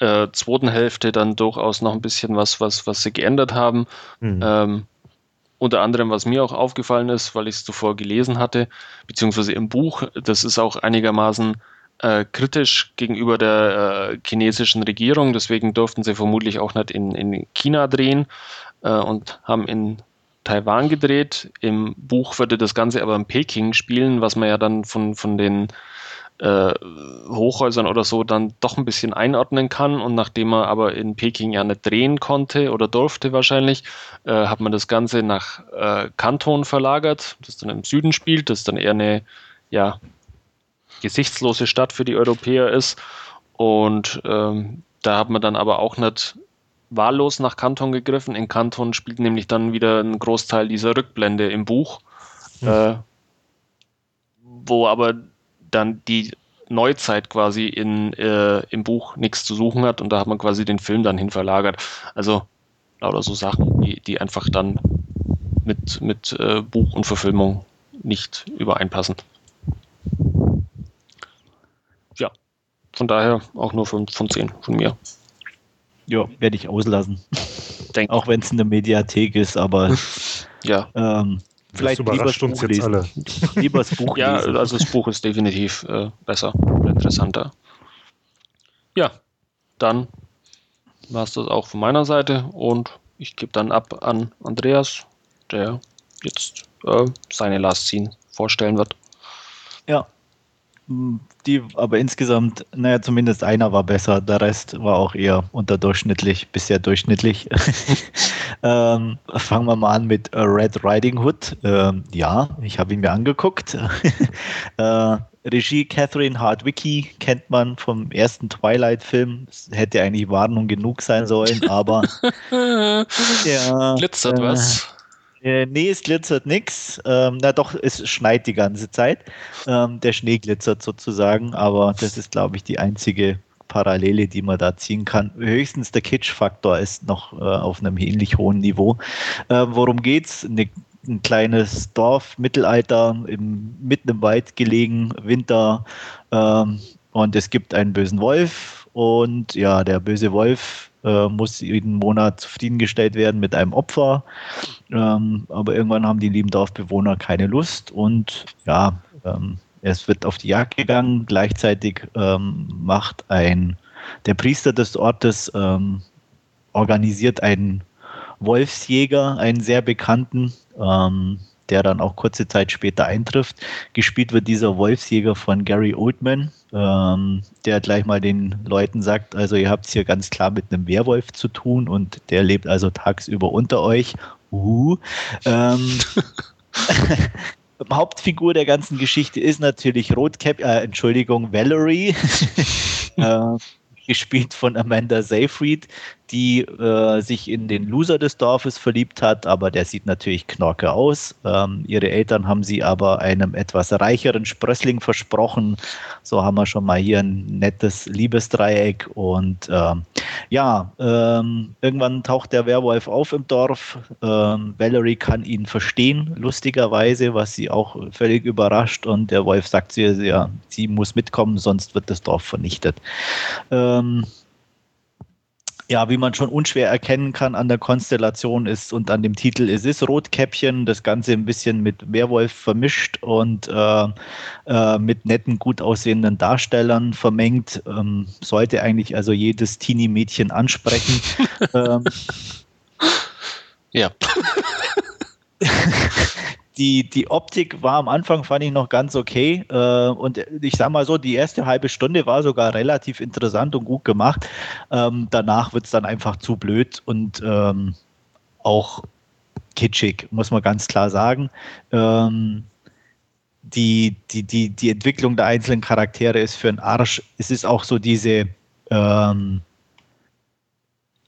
äh, zweiten Hälfte dann durchaus noch ein bisschen was, was, was sie geändert haben. Mhm. Ähm, unter anderem, was mir auch aufgefallen ist, weil ich es zuvor gelesen hatte, beziehungsweise im Buch, das ist auch einigermaßen äh, kritisch gegenüber der äh, chinesischen Regierung, deswegen durften sie vermutlich auch nicht in, in China drehen äh, und haben in Taiwan gedreht. Im Buch würde das Ganze aber in Peking spielen, was man ja dann von, von den äh, Hochhäusern oder so dann doch ein bisschen einordnen kann. Und nachdem er aber in Peking ja nicht drehen konnte oder durfte wahrscheinlich, äh, hat man das Ganze nach äh, Kanton verlagert, das dann im Süden spielt, das dann eher eine ja, gesichtslose Stadt für die Europäer ist. Und ähm, da hat man dann aber auch nicht wahllos nach Kanton gegriffen. In Kanton spielt nämlich dann wieder ein Großteil dieser Rückblende im Buch, mhm. äh, wo aber dann die Neuzeit quasi in, äh, im Buch nichts zu suchen hat und da hat man quasi den Film dann hin verlagert. Also lauter so Sachen, die, die einfach dann mit, mit äh, Buch und Verfilmung nicht übereinpassen. Ja, von daher auch nur von, von 10 von mir. Ja, werde ich auslassen. Denk. Auch wenn es in der Mediathek ist, aber [LAUGHS] ja. Ähm, Vielleicht überrascht uns jetzt lesen. alle. [LAUGHS] Lieber das Buch Ja, lesen. also das Buch ist definitiv äh, besser und interessanter. Ja, dann war es das auch von meiner Seite und ich gebe dann ab an Andreas, der jetzt äh, seine Last Scene vorstellen wird. Ja, die, aber insgesamt, naja, zumindest einer war besser, der Rest war auch eher unterdurchschnittlich, bisher durchschnittlich. [LAUGHS] ähm, fangen wir mal an mit Red Riding Hood. Ähm, ja, ich habe ihn mir angeguckt. [LAUGHS] äh, Regie Catherine Hardwicke kennt man vom ersten Twilight-Film. Hätte eigentlich Warnung genug sein sollen, aber [LAUGHS] ja, glitzert äh, was. Äh, nee, es glitzert nichts. Ähm, na doch, es schneit die ganze Zeit. Ähm, der Schnee glitzert sozusagen, aber das ist, glaube ich, die einzige Parallele, die man da ziehen kann. Höchstens der Kitsch-Faktor ist noch äh, auf einem ähnlich hohen Niveau. Äh, worum geht's? Eine ein kleines Dorf, Mittelalter, im, mitten im Wald gelegen, Winter. Ähm, und es gibt einen bösen Wolf. Und ja, der böse Wolf äh, muss jeden Monat zufriedengestellt werden mit einem Opfer. Ähm, aber irgendwann haben die lieben Dorfbewohner keine Lust und ja, ähm, es wird auf die Jagd gegangen. Gleichzeitig ähm, macht ein der Priester des Ortes ähm, organisiert einen Wolfsjäger, einen sehr bekannten, ähm, der dann auch kurze Zeit später eintrifft. Gespielt wird dieser Wolfsjäger von Gary Oldman, ähm, der gleich mal den Leuten sagt, also ihr habt es hier ganz klar mit einem Werwolf zu tun und der lebt also tagsüber unter euch. Uh. Ähm, [LAUGHS] Hauptfigur der ganzen Geschichte ist natürlich Rotcap, äh, Entschuldigung, Valerie. [LAUGHS] äh, gespielt von Amanda Seyfried, die äh, sich in den Loser des Dorfes verliebt hat, aber der sieht natürlich knorke aus. Ähm, ihre Eltern haben sie aber einem etwas reicheren Sprössling versprochen. So haben wir schon mal hier ein nettes Liebesdreieck. Und ähm, ja, ähm, irgendwann taucht der Werwolf auf im Dorf. Ähm, Valerie kann ihn verstehen, lustigerweise, was sie auch völlig überrascht. Und der Wolf sagt sie, ja, sie muss mitkommen, sonst wird das Dorf vernichtet. Ähm, ja, wie man schon unschwer erkennen kann an der Konstellation ist und an dem Titel, es ist Rotkäppchen, das Ganze ein bisschen mit Werwolf vermischt und äh, äh, mit netten, gut aussehenden Darstellern vermengt. Ähm, sollte eigentlich also jedes Teenie-Mädchen ansprechen. [LAUGHS] ähm, ja. [LAUGHS] die, die Optik war am Anfang, fand ich noch ganz okay. Äh, und ich sag mal so, die erste halbe Stunde war sogar relativ interessant und gut gemacht. Ähm, danach wird es dann einfach zu blöd und ähm, auch kitschig, muss man ganz klar sagen. Ähm, die, die, die, die Entwicklung der einzelnen Charaktere ist für einen Arsch. Es ist auch so diese ähm,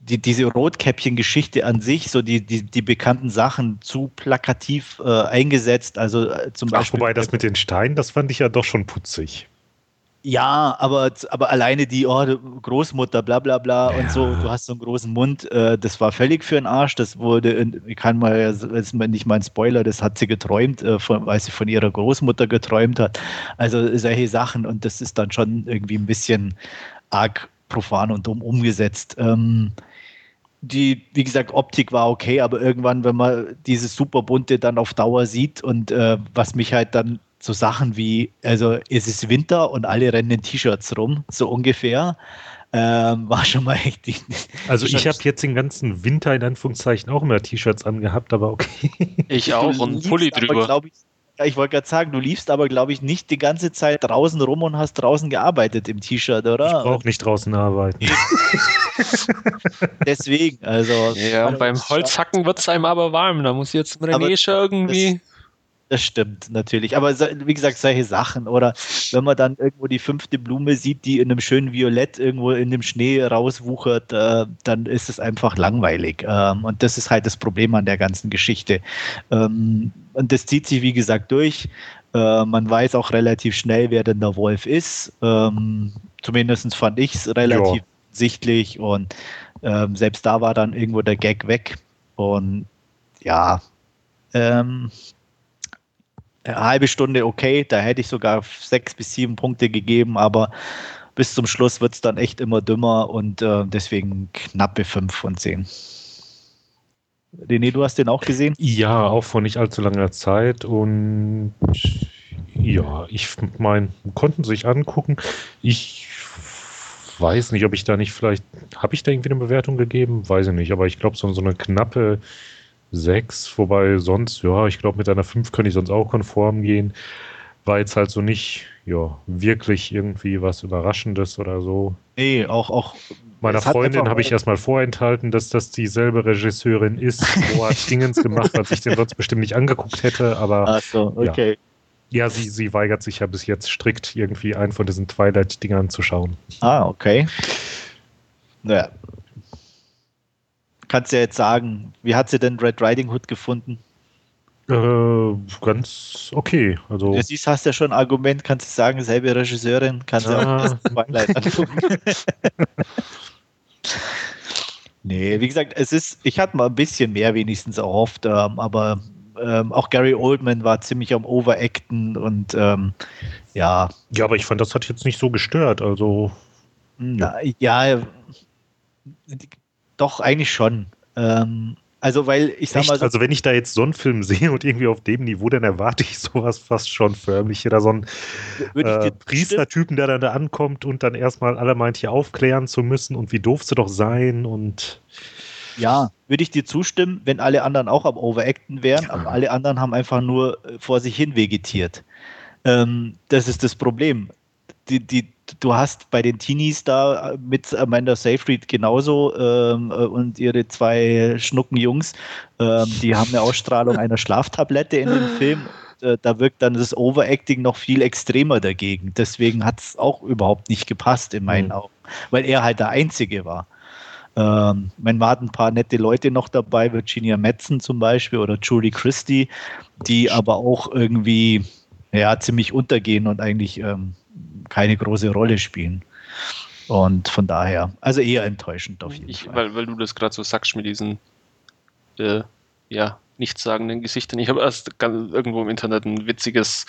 die, diese Rotkäppchen-Geschichte an sich, so die, die, die bekannten Sachen zu plakativ äh, eingesetzt. Also äh, zum Ach, Beispiel. Wobei das mit den Steinen, das fand ich ja doch schon putzig. Ja, aber, aber alleine die oh, Großmutter, bla bla bla ja. und so, du hast so einen großen Mund, äh, das war völlig für den Arsch. Das wurde, in, ich kann mal, das ist nicht mal ein Spoiler, das hat sie geträumt, äh, von, weil sie von ihrer Großmutter geträumt hat. Also solche Sachen und das ist dann schon irgendwie ein bisschen arg profan und dumm umgesetzt. Ähm, die, wie gesagt, Optik war okay, aber irgendwann, wenn man dieses super bunte dann auf Dauer sieht und äh, was mich halt dann so Sachen wie, also es ist Winter und alle rennen in T-Shirts rum, so ungefähr. Ähm, [LAUGHS] war schon mal echt. Also ich habe jetzt den ganzen Winter in Anführungszeichen auch immer T-Shirts angehabt, aber okay. Ich auch und Pulli drüber. Aber, ich, ja, ich wollte gerade sagen, du liefst aber, glaube ich, nicht die ganze Zeit draußen rum und hast draußen gearbeitet im T-Shirt, oder? Ich brauche nicht draußen arbeiten. [LAUGHS] Deswegen, also. Ja, und beim Holzhacken wird es einem aber warm. Da muss jetzt René schon irgendwie. Das, das stimmt natürlich. Aber wie gesagt, solche Sachen. Oder wenn man dann irgendwo die fünfte Blume sieht, die in einem schönen Violett irgendwo in dem Schnee rauswuchert, äh, dann ist es einfach langweilig. Ähm, und das ist halt das Problem an der ganzen Geschichte. Ähm, und das zieht sich, wie gesagt, durch. Äh, man weiß auch relativ schnell, wer denn der Wolf ist. Ähm, Zumindest fand ich es relativ ja. sichtlich. Und ähm, selbst da war dann irgendwo der Gag weg. Und ja, ähm, eine halbe Stunde okay, da hätte ich sogar sechs bis sieben Punkte gegeben, aber bis zum Schluss wird es dann echt immer dümmer und äh, deswegen knappe fünf von zehn. René, du hast den auch gesehen? Ja, auch vor nicht allzu langer Zeit und ja, ich meine, konnten sich angucken. Ich weiß nicht, ob ich da nicht vielleicht, habe ich da irgendwie eine Bewertung gegeben? Weiß ich nicht, aber ich glaube, so, so eine knappe 6, wobei sonst, ja, ich glaube, mit einer 5 könnte ich sonst auch konform gehen. War jetzt halt so nicht ja, wirklich irgendwie was Überraschendes oder so. Nee, auch, auch Meiner hat Freundin habe ich erstmal vorenthalten, dass das dieselbe Regisseurin ist. Wo hat [LAUGHS] Dingens gemacht, was ich den sonst bestimmt nicht angeguckt hätte. Aber Ach so, okay. ja, sie, sie weigert sich ja bis jetzt strikt, irgendwie einen von diesen Twilight-Dingern zu schauen. Ah, okay. Naja. Kannst ja jetzt sagen, wie hat sie denn Red Riding Hood gefunden? Äh, ganz okay. Also, Du siehst, hast ja schon ein Argument, kannst du sagen, selbe Regisseurin, kannst du Ah. auch das Twilight angucken. [LAUGHS] nee, wie gesagt, es ist, ich hatte mal ein bisschen mehr wenigstens erhofft, ähm, aber ähm, auch Gary Oldman war ziemlich am Overacten und ähm, ja, ja, aber ich fand, das hat jetzt nicht so gestört. Also, Na, ja, doch, eigentlich schon. Ähm, also, weil ich sag echt, mal so, also wenn ich da jetzt so einen Film [LAUGHS] sehe und irgendwie auf dem Niveau, dann erwarte ich sowas fast schon förmlich. Oder so einen äh, Priestertypen, der dann da ankommt und dann erstmal alle meint, hier aufklären zu müssen und wie doof sie doch sein und Ja, würde ich dir zustimmen, wenn alle anderen auch am Overacten wären, aber alle anderen haben einfach nur äh, vor sich hin vegetiert. Ähm, das ist das Problem. Die, die, du hast bei den Teenies da äh, mit Amanda Seyfried genauso ähm, äh, und ihre zwei Schnuckenjungs, ähm, die haben eine Ausstrahlung einer Schlaftablette in dem Film. Äh, Da wirkt dann das Overacting noch viel extremer dagegen. Deswegen hat es auch überhaupt nicht gepasst in meinen Mhm. Augen, weil er halt der Einzige war. Ähm, man war ein paar nette Leute noch dabei, Virginia Madsen zum Beispiel oder Julie Christie, die aber auch irgendwie ja, ziemlich untergehen und eigentlich ähm, keine große Rolle spielen. Und von daher, also eher enttäuschend auf jeden Ich, Fall. weil, weil du das gerade so sagst mit diesen äh, ja, nichtssagenden Gesichtern. Ich habe erst ganz, irgendwo im Internet ein witziges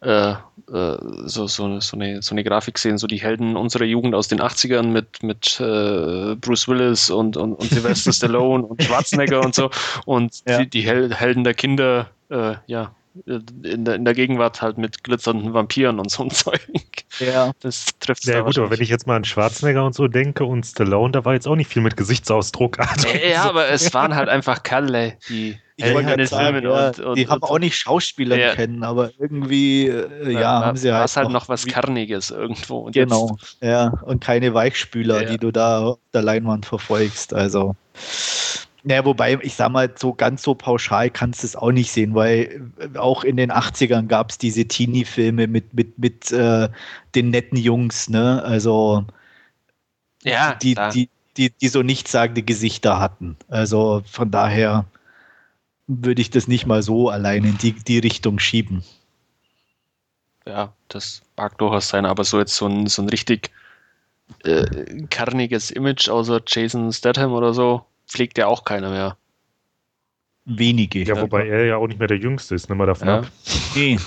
äh, äh, so, so, so, eine, so eine Grafik gesehen, so die Helden unserer Jugend aus den 80ern mit, mit äh, Bruce Willis und, und, und Sylvester Stallone und Schwarzenegger und so und Ja. die, die Hel Helden der Kinder, äh, ja, in der, in der Gegenwart halt mit glitzernden Vampiren und so ein [LAUGHS] Zeug. ja, Das trifft Ja gut, aber wenn ich jetzt mal an Schwarzenegger und so denke und Stallone, da war jetzt auch nicht viel mit Gesichtsausdruck. [LAUGHS] Also, Ja, aber es waren halt einfach Kerle, die ich wollte gerade sagen, Filmen ja, und, und, die haben und auch nicht Schauspieler Ja. kennen, aber irgendwie, äh, ja, war- haben sie war halt, es halt noch was Kerniges irgendwo. Und Genau, ja, und keine Weichspüler, Ja. die du da auf der Leinwand verfolgst. Also, naja, wobei, ich sag mal, so ganz so pauschal kannst du es auch nicht sehen, weil äh, auch in den 80ern gab es diese Teenie-Filme mit, mit, mit äh, den netten Jungs, ne? Also, ja, die, klar. die, die, die so nichtssagende Gesichter hatten. Also von daher würde ich das nicht mal so allein in die, die Richtung schieben. ja, das mag durchaus sein, aber so jetzt so ein, so ein richtig äh, kerniges Image außer Jason Statham oder so pflegt ja auch keiner mehr. Wenige. ja, wobei er ja auch nicht mehr der Jüngste ist, nimm mal davon Ja. ab. Nee.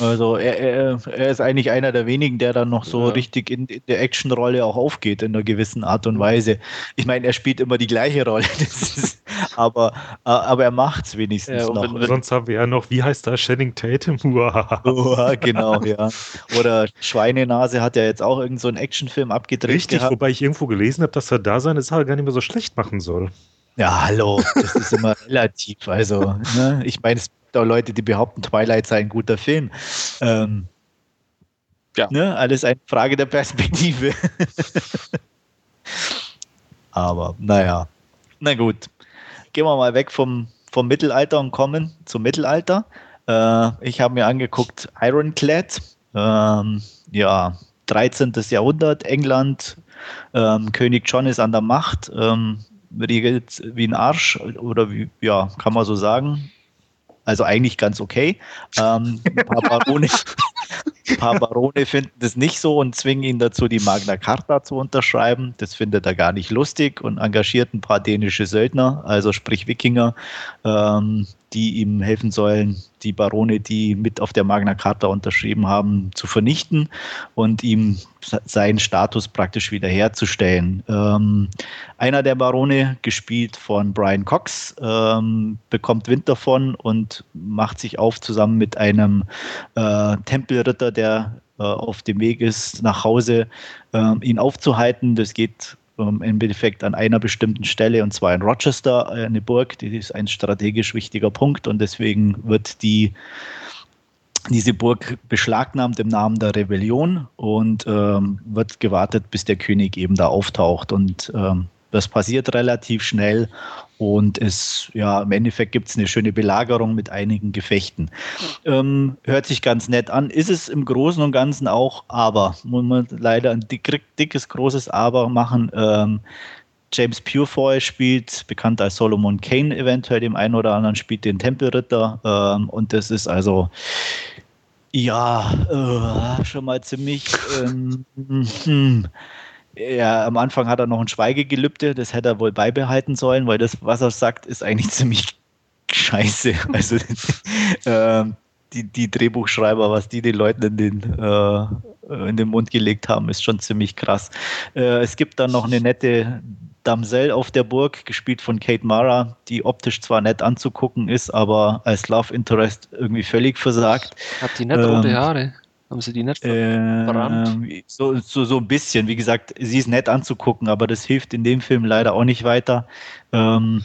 Also er, er, er ist eigentlich einer der wenigen, der dann noch so Ja. richtig in, in der Actionrolle auch aufgeht, in einer gewissen Art und Weise. Ich meine, er spielt immer die gleiche Rolle, [LAUGHS] das ist, aber, aber er macht es wenigstens Ja, noch. wenn- Sonst haben wir ja noch, wie heißt da, Channing Tatum? [LAUGHS] Uah. Oh, genau, ja. Oder Schweinenase hat ja jetzt auch irgendeinen so einen Actionfilm abgedreht Richtig, gehabt. wobei ich irgendwo gelesen habe, dass er da seine Sache gar nicht mehr so schlecht machen soll. Ja, hallo, das ist immer [LAUGHS] relativ. Also, ne? ich meine, es gibt auch Leute, die behaupten, Twilight sei ein guter Film. Ähm, Ja. Ne? Alles eine Frage der Perspektive. [LAUGHS] Aber naja, na gut. Gehen wir mal weg vom, vom Mittelalter und kommen zum Mittelalter. Äh, ich habe mir angeguckt Ironclad. Ähm, ja, 13. Jahrhundert, England. Ähm, König John ist an der Macht. Ähm, regelt wie ein Arsch oder wie, ja, kann man so sagen. Also eigentlich ganz okay. Ähm, ein paar Barone, ein [LAUGHS] paar Barone finden das nicht so und zwingen ihn dazu, die Magna Carta zu unterschreiben. Das findet er gar nicht lustig und engagiert ein paar dänische Söldner, also sprich Wikinger, ähm, die ihm helfen sollen, die Barone, die mit auf der Magna Carta unterschrieben haben, zu vernichten und ihm seinen Status praktisch wiederherzustellen. Ähm, einer der Barone, gespielt von Brian Cox, ähm, bekommt Wind davon und macht sich auf zusammen mit einem äh, Tempelritter, der äh, auf dem Weg ist nach Hause, ähm, ihn aufzuhalten. Das geht ähm, im Endeffekt an einer bestimmten Stelle und zwar in Rochester, äh, eine Burg. Die ist ein strategisch wichtiger Punkt und deswegen wird die diese Burg beschlagnahmt im Namen der Rebellion und ähm, wird gewartet, bis der König eben da auftaucht. Und ähm, das passiert relativ schnell und es, ja, im Endeffekt gibt es eine schöne Belagerung mit einigen Gefechten. Ähm, hört sich ganz nett an, ist es im Großen und Ganzen auch, aber muss man leider ein dick, dickes, großes Aber machen. Ähm, James Purefoy spielt, bekannt als Solomon Kane eventuell, dem einen oder anderen spielt den Tempelritter. Ähm, und das ist also, ja, äh, schon mal ziemlich. Ähm, hm, ja, am Anfang hat er noch ein Schweigegelübde, das hätte er wohl beibehalten sollen, weil das, was er sagt, ist eigentlich [LAUGHS] ziemlich scheiße. Also [LAUGHS] äh, die, die Drehbuchschreiber, was die den Leuten in den, äh, in den Mund gelegt haben, ist schon ziemlich krass. Äh, es gibt dann noch eine nette Damsel auf der Burg, gespielt von Kate Mara, die optisch zwar nett anzugucken ist, aber als Love Interest irgendwie völlig versagt. Hat die nicht ähm, rote Haare? Haben sie die nicht verbrannt? Äh, so, so, so ein bisschen. Wie gesagt, sie ist nett anzugucken, aber das hilft in dem Film leider auch nicht weiter. Ähm,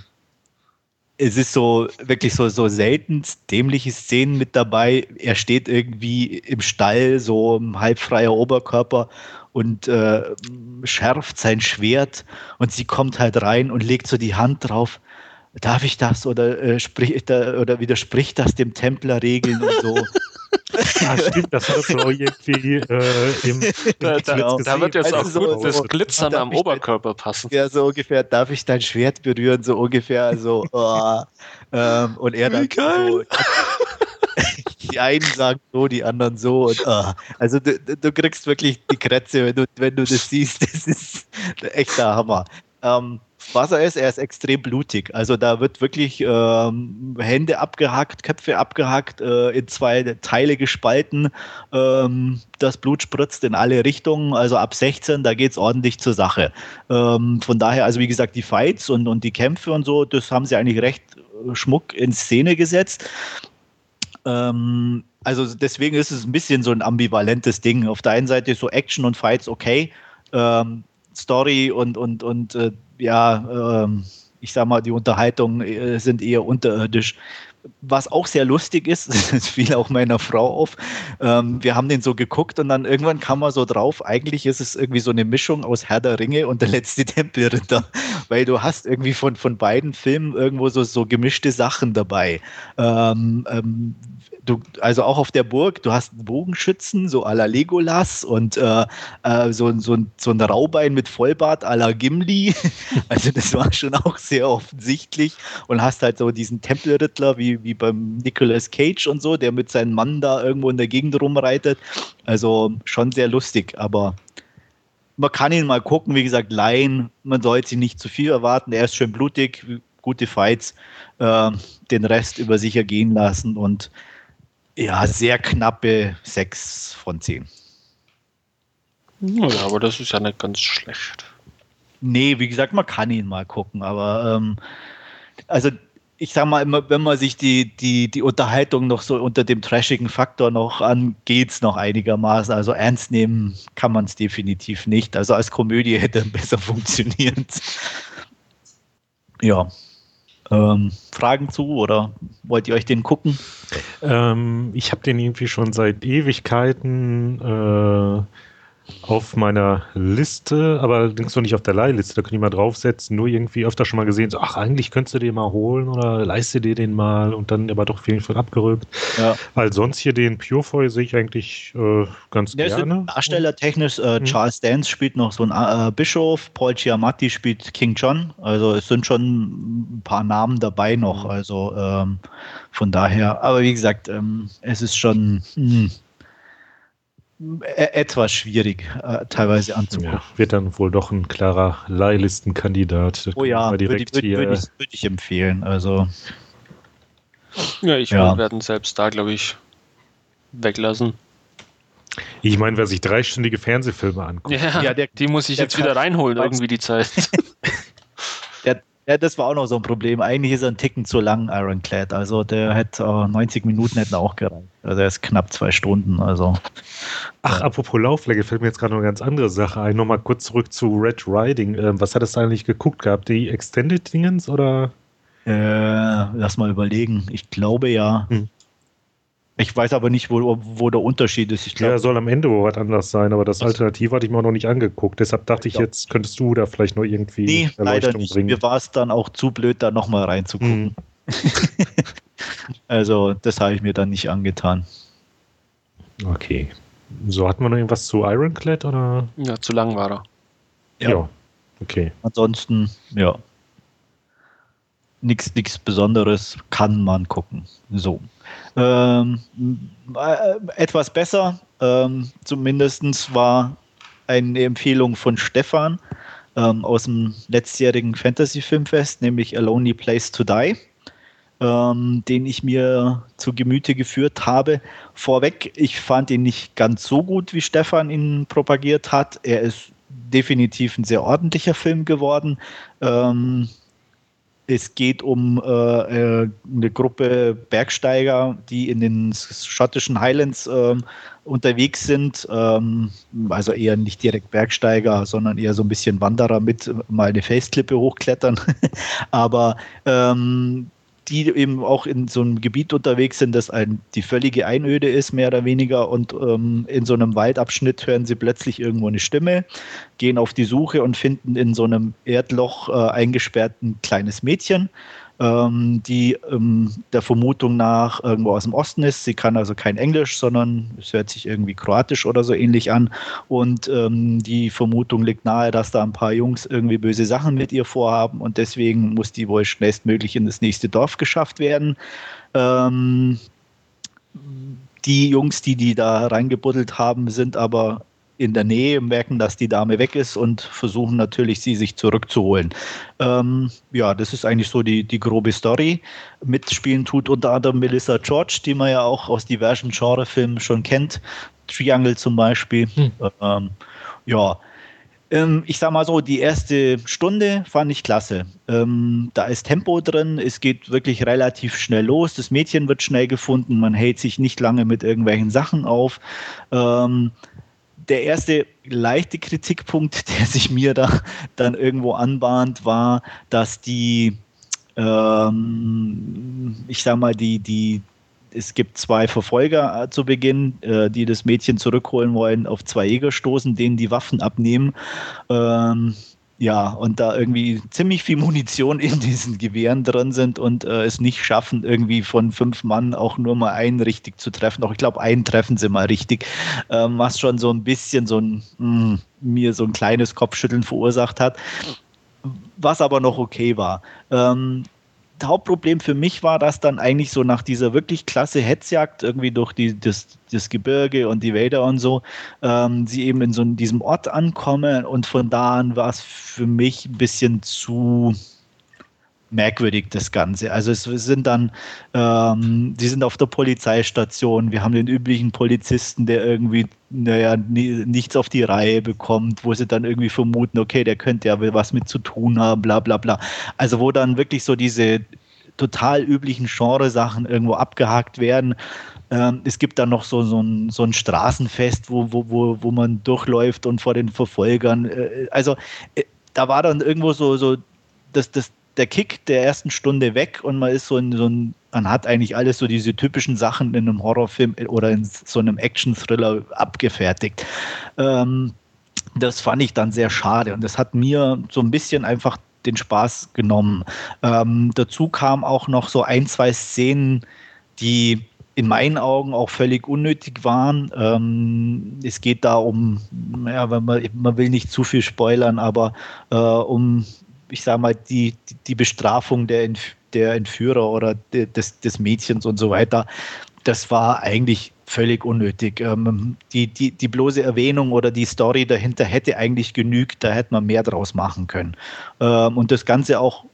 es ist so wirklich so, so selten dämliche Szenen mit dabei. Er steht irgendwie im Stall, so im halbfreier Oberkörper und äh, schärft sein Schwert und sie kommt halt rein und legt so die Hand drauf. Darf ich das oder, äh, sprich, da, oder widerspricht das dem Templerregeln und so? [LAUGHS] Ah, stimmt, das hat so irgendwie äh, im, im da, da, da, wird jetzt also auch so, gut das Glitzern am Oberkörper passen. Ja, so ungefähr, darf ich dein Schwert berühren, so ungefähr, so, [LAUGHS] oh. ähm, und er dann so, [LAUGHS] die einen sagen so, die anderen so. Und, oh. Also du, du, kriegst wirklich die Krätze, wenn du, wenn du das siehst. Das ist echt der Hammer. Ähm, was er ist, er ist extrem blutig. Also da wird wirklich ähm, Hände abgehackt, Köpfe abgehackt, äh, in zwei Teile gespalten. Ähm, das Blut spritzt in alle Richtungen. Also ab 16, da geht es ordentlich zur Sache. Ähm, von daher, also wie gesagt, die Fights und, und die Kämpfe und so, das haben sie eigentlich recht äh, schmuck in Szene gesetzt. Ähm, also deswegen ist es ein bisschen so ein ambivalentes Ding. Auf der einen Seite so Action und Fights okay. Ähm, Story und, und, und äh, ja, ähm, ich sag mal, die Unterhaltungen äh, sind eher unterirdisch. Was auch sehr lustig ist, [LAUGHS] das fiel auch meiner Frau auf. Ähm, wir haben den so geguckt und dann irgendwann kam man so drauf, eigentlich ist es irgendwie so eine Mischung aus Herr der Ringe und der letzte [LAUGHS] Tempelritter, weil du hast irgendwie von, von beiden Filmen irgendwo so, so gemischte Sachen dabei. Ähm, ähm, du, also auch auf der Burg, du hast einen Bogenschützen, so à la Legolas und äh, äh, so, so, so ein Raubein mit Vollbart à la Gimli. [LAUGHS] Also das war schon auch sehr offensichtlich und hast halt so diesen Tempelrittler wie, wie beim Nicolas Cage und so, der mit seinem Mann da irgendwo in der Gegend rumreitet. Also schon sehr lustig, aber man kann ihn mal gucken, wie gesagt, leihen. Man sollte sich nicht zu viel erwarten. Er ist schön blutig, gute Fights, äh, den Rest über sich ergehen lassen und ja, sehr knappe 6 von 10. Ja, aber das ist ja nicht ganz schlecht. Nee, wie gesagt, man kann ihn mal gucken, aber ähm, also ich sag mal, wenn man sich die, die, die Unterhaltung noch so unter dem trashigen Faktor noch an, geht's noch einigermaßen. Also ernst nehmen kann man es definitiv nicht. Also als Komödie hätte er besser [LAUGHS] funktioniert. Ja. Ähm, Fragen zu oder wollt ihr euch den gucken? Ähm, ich habe den irgendwie schon seit Ewigkeiten äh, auf meiner Liste, aber allerdings noch nicht auf der Leihliste, da könnte ich mal draufsetzen, nur irgendwie öfter schon mal gesehen, so, ach, eigentlich könntest du den mal holen oder leiste dir den mal und dann aber doch viel von abgerückt. Ja. Weil sonst hier den Purefoy sehe ich eigentlich äh, ganz ja, gerne. Darstellertechnisch, äh, mhm. Charles Dance spielt noch so ein äh, Bischof, Paul Giamatti spielt King John, also es sind schon ein paar Namen dabei noch, mhm. also ähm, von daher, aber wie gesagt, ähm, es ist schon, mh, hm, etwas schwierig äh, teilweise anzugucken. Ja, wird dann wohl doch ein klarer Leihlistenkandidat. oh ja, würde, würde, würde, ich, würde ich empfehlen. Also ja, ich ja. werde ihn selbst da, glaube ich, weglassen. Ich meine, wer sich dreistündige Fernsehfilme anguckt. Ja, ja der, die muss ich jetzt wieder reinholen, irgendwie die Zeit. [LAUGHS] [LAUGHS] Ja, das war auch noch so ein Problem. Eigentlich ist er ein Ticken zu lang, Ironclad. Also der hätte äh, 90 Minuten hätten auch gereicht. Also er ist knapp zwei Stunden. Also. Ach, apropos Lauflänge, fällt mir jetzt gerade noch eine ganz andere Sache ein. Nochmal kurz zurück zu Red Riding. Ähm, was hat es eigentlich geguckt gehabt? Die Extended Dingens oder? Äh, lass mal überlegen. Ich glaube ja. Hm. Ich weiß aber nicht, wo, wo der Unterschied ist. Ich glaub, ja, soll am Ende wohl was anders sein, aber das Alternativ hatte ich mir noch nicht angeguckt. Deshalb dachte ich, jetzt könntest du da vielleicht noch irgendwie nee, leider nicht. bringen. Mir war es dann auch zu blöd, da nochmal reinzugucken. Mhm. [LAUGHS] also, das habe ich mir dann nicht angetan. Okay. So, hatten wir noch irgendwas zu Ironclad oder? Ja, zu lang war er. Ja. ja. Okay. Ansonsten, ja. Nichts nichts Besonderes kann man gucken. So. Ähm, äh, etwas besser, ähm, zumindest war eine Empfehlung von Stefan ähm, aus dem letztjährigen Fantasy Filmfest, nämlich A Lonely Place to Die ähm, den ich mir zu Gemüte geführt habe. Vorweg, ich fand ihn nicht ganz so gut, wie Stefan ihn propagiert hat. Er ist definitiv ein sehr ordentlicher Film geworden. Ähm, es geht um äh, äh eine Gruppe Bergsteiger, die in den schottischen Highlands äh, unterwegs sind. Ähm, also eher nicht direkt Bergsteiger, sondern eher so ein bisschen Wanderer mit mal eine Felsklippe hochklettern. [LAUGHS] Aber ähm, die eben auch in so einem Gebiet unterwegs sind, das ein, die völlige Einöde ist, mehr oder weniger. Und ähm, in so einem Waldabschnitt hören sie plötzlich irgendwo eine Stimme, gehen auf die Suche und finden in so einem Erdloch äh, eingesperrt ein kleines Mädchen ähm, die ähm, der Vermutung nach irgendwo aus dem Osten ist. Sie kann also kein Englisch, sondern es hört sich irgendwie kroatisch oder so ähnlich an. Und ähm, die Vermutung liegt nahe, dass da ein paar Jungs irgendwie böse Sachen mit ihr vorhaben und deswegen muss die wohl schnellstmöglich in das nächste Dorf geschafft werden. Ähm, die Jungs, die die da reingebuddelt haben, sind aber in der Nähe, merken, dass die Dame weg ist und versuchen natürlich, sie sich zurückzuholen. Ähm, ja, das ist eigentlich so die, die grobe Story. Mitspielen tut unter anderem Melissa George, die man ja auch aus diversen Genrefilmen schon kennt. Triangle zum Beispiel. Hm. Ähm, ja, ähm, ich sag mal so, die erste Stunde fand ich klasse. Ähm, da ist Tempo drin, es geht wirklich relativ schnell los. Das Mädchen wird schnell gefunden, man hält sich nicht lange mit irgendwelchen Sachen auf. Ähm, der erste leichte Kritikpunkt, [LAUGHS] der sich mir da dann irgendwo anbahnt, war, dass die, ähm, ich sag mal, die, die, es gibt zwei Verfolger äh, zu Beginn, äh, die das Mädchen zurückholen wollen, auf zwei Jäger stoßen, denen die Waffen abnehmen. Ähm, ja, und da irgendwie ziemlich viel Munition in diesen Gewehren drin sind und äh, es nicht schaffen, irgendwie von fünf Mann auch nur mal einen richtig zu treffen. Auch ich glaube, einen treffen sie mal richtig, ähm, was schon so ein bisschen so ein, mh, hm, mir so ein kleines Kopfschütteln verursacht hat, was aber noch okay war. Ähm, Hauptproblem für mich war, dass dann eigentlich so nach dieser wirklich klasse Hetzjagd irgendwie durch die, das, das Gebirge und die Wälder und so, ähm, sie eben in so diesem Ort ankommen und von da an war es für mich ein bisschen zu merkwürdig, das Ganze. Also es sind dann, ähm, die sind auf der Polizeistation, wir haben den üblichen Polizisten, der irgendwie, naja, nichts auf die Reihe bekommt, wo sie dann irgendwie vermuten, okay, der könnte ja was mit zu tun haben, bla bla bla. Also wo dann wirklich so diese total üblichen Genresachen irgendwo abgehakt werden. Ähm, es gibt dann noch so, so, ein, so ein Straßenfest, wo, wo, wo, wo man durchläuft und vor den Verfolgern. Äh, also äh, da war dann irgendwo so, so das, das, der Kick der ersten Stunde weg und man ist so in so ein, man hat eigentlich alles so diese typischen Sachen in einem Horrorfilm oder in so einem Action-Thriller abgefertigt. Ähm, das fand ich dann sehr schade und das hat mir so ein bisschen einfach den Spaß genommen. Ähm, dazu kam auch noch so ein, zwei Szenen, die in meinen Augen auch völlig unnötig waren. Ähm, es geht da um, ja, man, man will nicht zu viel spoilern, aber äh, um ich sage mal, die, die Bestrafung der, Entf der Entführer oder de, des, des Mädchens und so weiter, das war eigentlich völlig unnötig. Ähm, die, die, die bloße Erwähnung oder die Story dahinter hätte eigentlich genügt, da hätte man mehr draus machen können. Ähm, und das Ganze auch,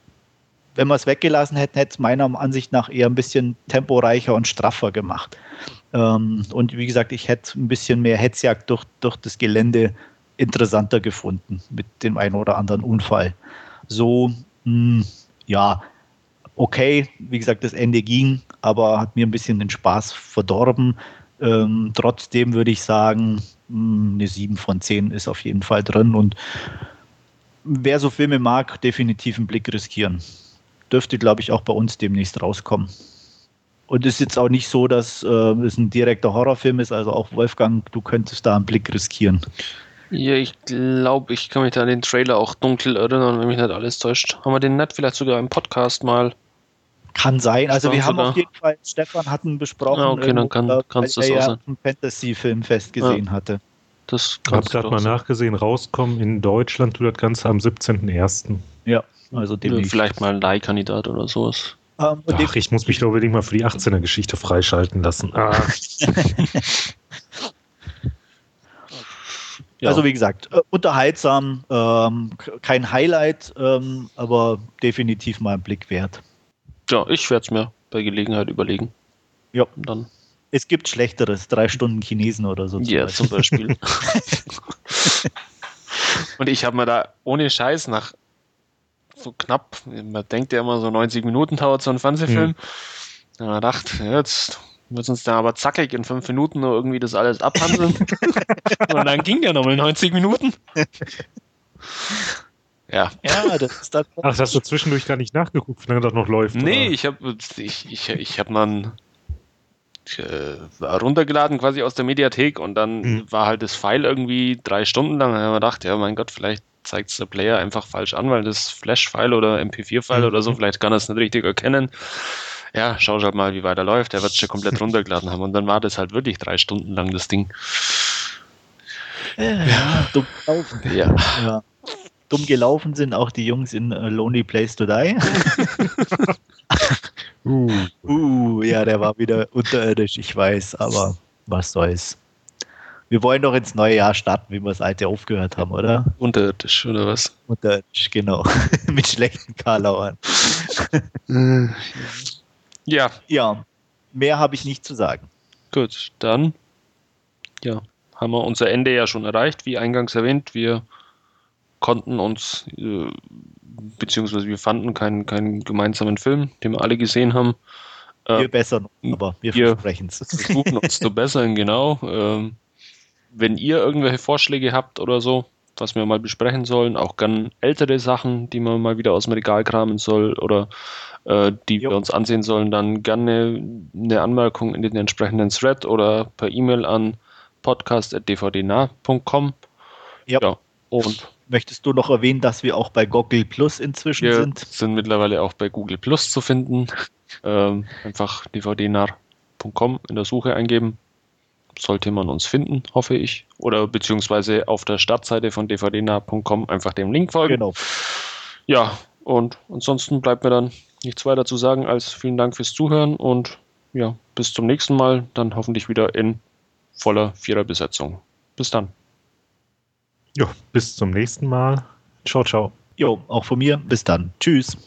wenn wir es weggelassen hätten, hätte es meiner Ansicht nach eher ein bisschen temporeicher und straffer gemacht. Ähm, und wie gesagt, ich hätte ein bisschen mehr Hetzjagd durch, durch das Gelände interessanter gefunden mit dem einen oder anderen Unfall so, mh, hm, ja, okay, wie gesagt, das Ende ging, aber hat mir ein bisschen den Spaß verdorben. Ähm, trotzdem würde ich sagen, mh, hm, eine 7 von 10 ist auf jeden Fall drin und wer so Filme mag, definitiv einen Blick riskieren. Dürfte, glaube ich, auch bei uns demnächst rauskommen. Und ist jetzt auch nicht so, dass äh, es ein direkter Horrorfilm ist. Also auch Wolfgang, du könntest da einen Blick riskieren. Ja, ich glaube, ich kann mich da an den Trailer auch dunkel erinnern, wenn mich nicht alles täuscht. Haben wir den nicht vielleicht sogar im Podcast mal? Kann sein. Also wir haben sogar. auf jeden Fall, Stefan hatten besprochen, Ah, okay, dann kann- äh, kann's weil das er auch ja sein. einen Fantasy-Film gesehen hatte. Das Ich habe kannst du gerade mal sein. nachgesehen, rauskommen in Deutschland tut das Ganze am 17.01. Ja, also Ja, demnächst. vielleicht mal ein Leihkandidat oder sowas. Ähm, und Ach, ich muss mich da unbedingt mal für die 18er-Geschichte freischalten lassen. Ah, [LAUGHS] [LAUGHS] Ja. Also wie gesagt, äh, unterhaltsam, ähm, kein Highlight, ähm, aber definitiv mal einen Blick wert. Ja, ich werde es mir bei Gelegenheit überlegen. Ja. Und dann, Es gibt Schlechteres, drei Stunden Chinesen oder so. ja, zum Beispiel. [LAUGHS] [LAUGHS] Und ich habe mir da ohne Scheiß nach so knapp, man denkt ja immer so 90 Minuten dauert so ein Fernsehfilm. Mhm. Da gedacht, jetzt wird uns da aber zackig in fünf Minuten nur irgendwie das alles abhandeln. [LAUGHS] Und dann ging ja nochmal 90 Minuten. Ja, Ja, das ist dann. Ach, das hast du zwischendurch gar nicht nachgeguckt, wie lange das noch läuft. Nee, oder? ich habe ich, ich, ich hab dann äh, war runtergeladen quasi aus der Mediathek und dann Mhm. war halt das File irgendwie drei Stunden lang. Da habe ich mir gedacht, ja mein Gott, vielleicht zeigt es der Player einfach falsch an, weil das Flash-File oder MP4-File Mhm. oder so, vielleicht kann er es nicht richtig erkennen. Ja, schau halt mal, wie weit er läuft. Der wird es schon komplett runtergeladen haben. Und dann war das halt wirklich drei Stunden lang das Ding. Ja, dumm gelaufen. Ja. Ja. Dumm gelaufen sind auch die Jungs in äh, Lonely Place to Die. [LAUGHS] Uh, Uh, ja, der war wieder unterirdisch, ich weiß, aber was soll's. Wir wollen doch ins neue Jahr starten, wie wir das alte aufgehört haben, oder? Unterirdisch, oder was? Unterirdisch, genau. [LAUGHS] Mit schlechten Karlauern. Ja, Ja, mehr habe ich nicht zu sagen. Gut, dann ja, haben wir unser Ende ja schon erreicht, wie eingangs erwähnt. Wir konnten uns, äh, beziehungsweise wir fanden keinen, keinen gemeinsamen Film, den wir alle gesehen haben. Äh, Wir bessern, aber wir wir- versprechen es. versuchen uns zu [LAUGHS] bessern, genau. Ähm, wenn ihr irgendwelche Vorschläge habt oder so, was wir mal besprechen sollen, auch gern ältere Sachen, die man mal wieder aus dem Regal kramen soll oder äh, die Jo. wir uns ansehen sollen, dann gerne eine Anmerkung in den entsprechenden Thread oder per E-Mail an podcast.dvdnah.com. Ja. Ja, und Möchtest du noch erwähnen, dass wir auch bei Goggle Plus inzwischen wir sind? sind mittlerweile auch bei Google Plus zu finden. [LAUGHS] Ähm, einfach dvdnar.com in der Suche eingeben. Sollte man uns finden, hoffe ich. Oder beziehungsweise auf der Startseite von dvdnar.com einfach dem Link folgen. Genau. Ja, und ansonsten bleibt mir dann nichts weiter zu sagen als vielen Dank fürs Zuhören und ja, bis zum nächsten Mal. Dann hoffentlich wieder in voller Viererbesetzung. Bis dann. ja, bis zum nächsten Mal. Ciao, ciao. Jo, auch von mir. Bis dann. Tschüss.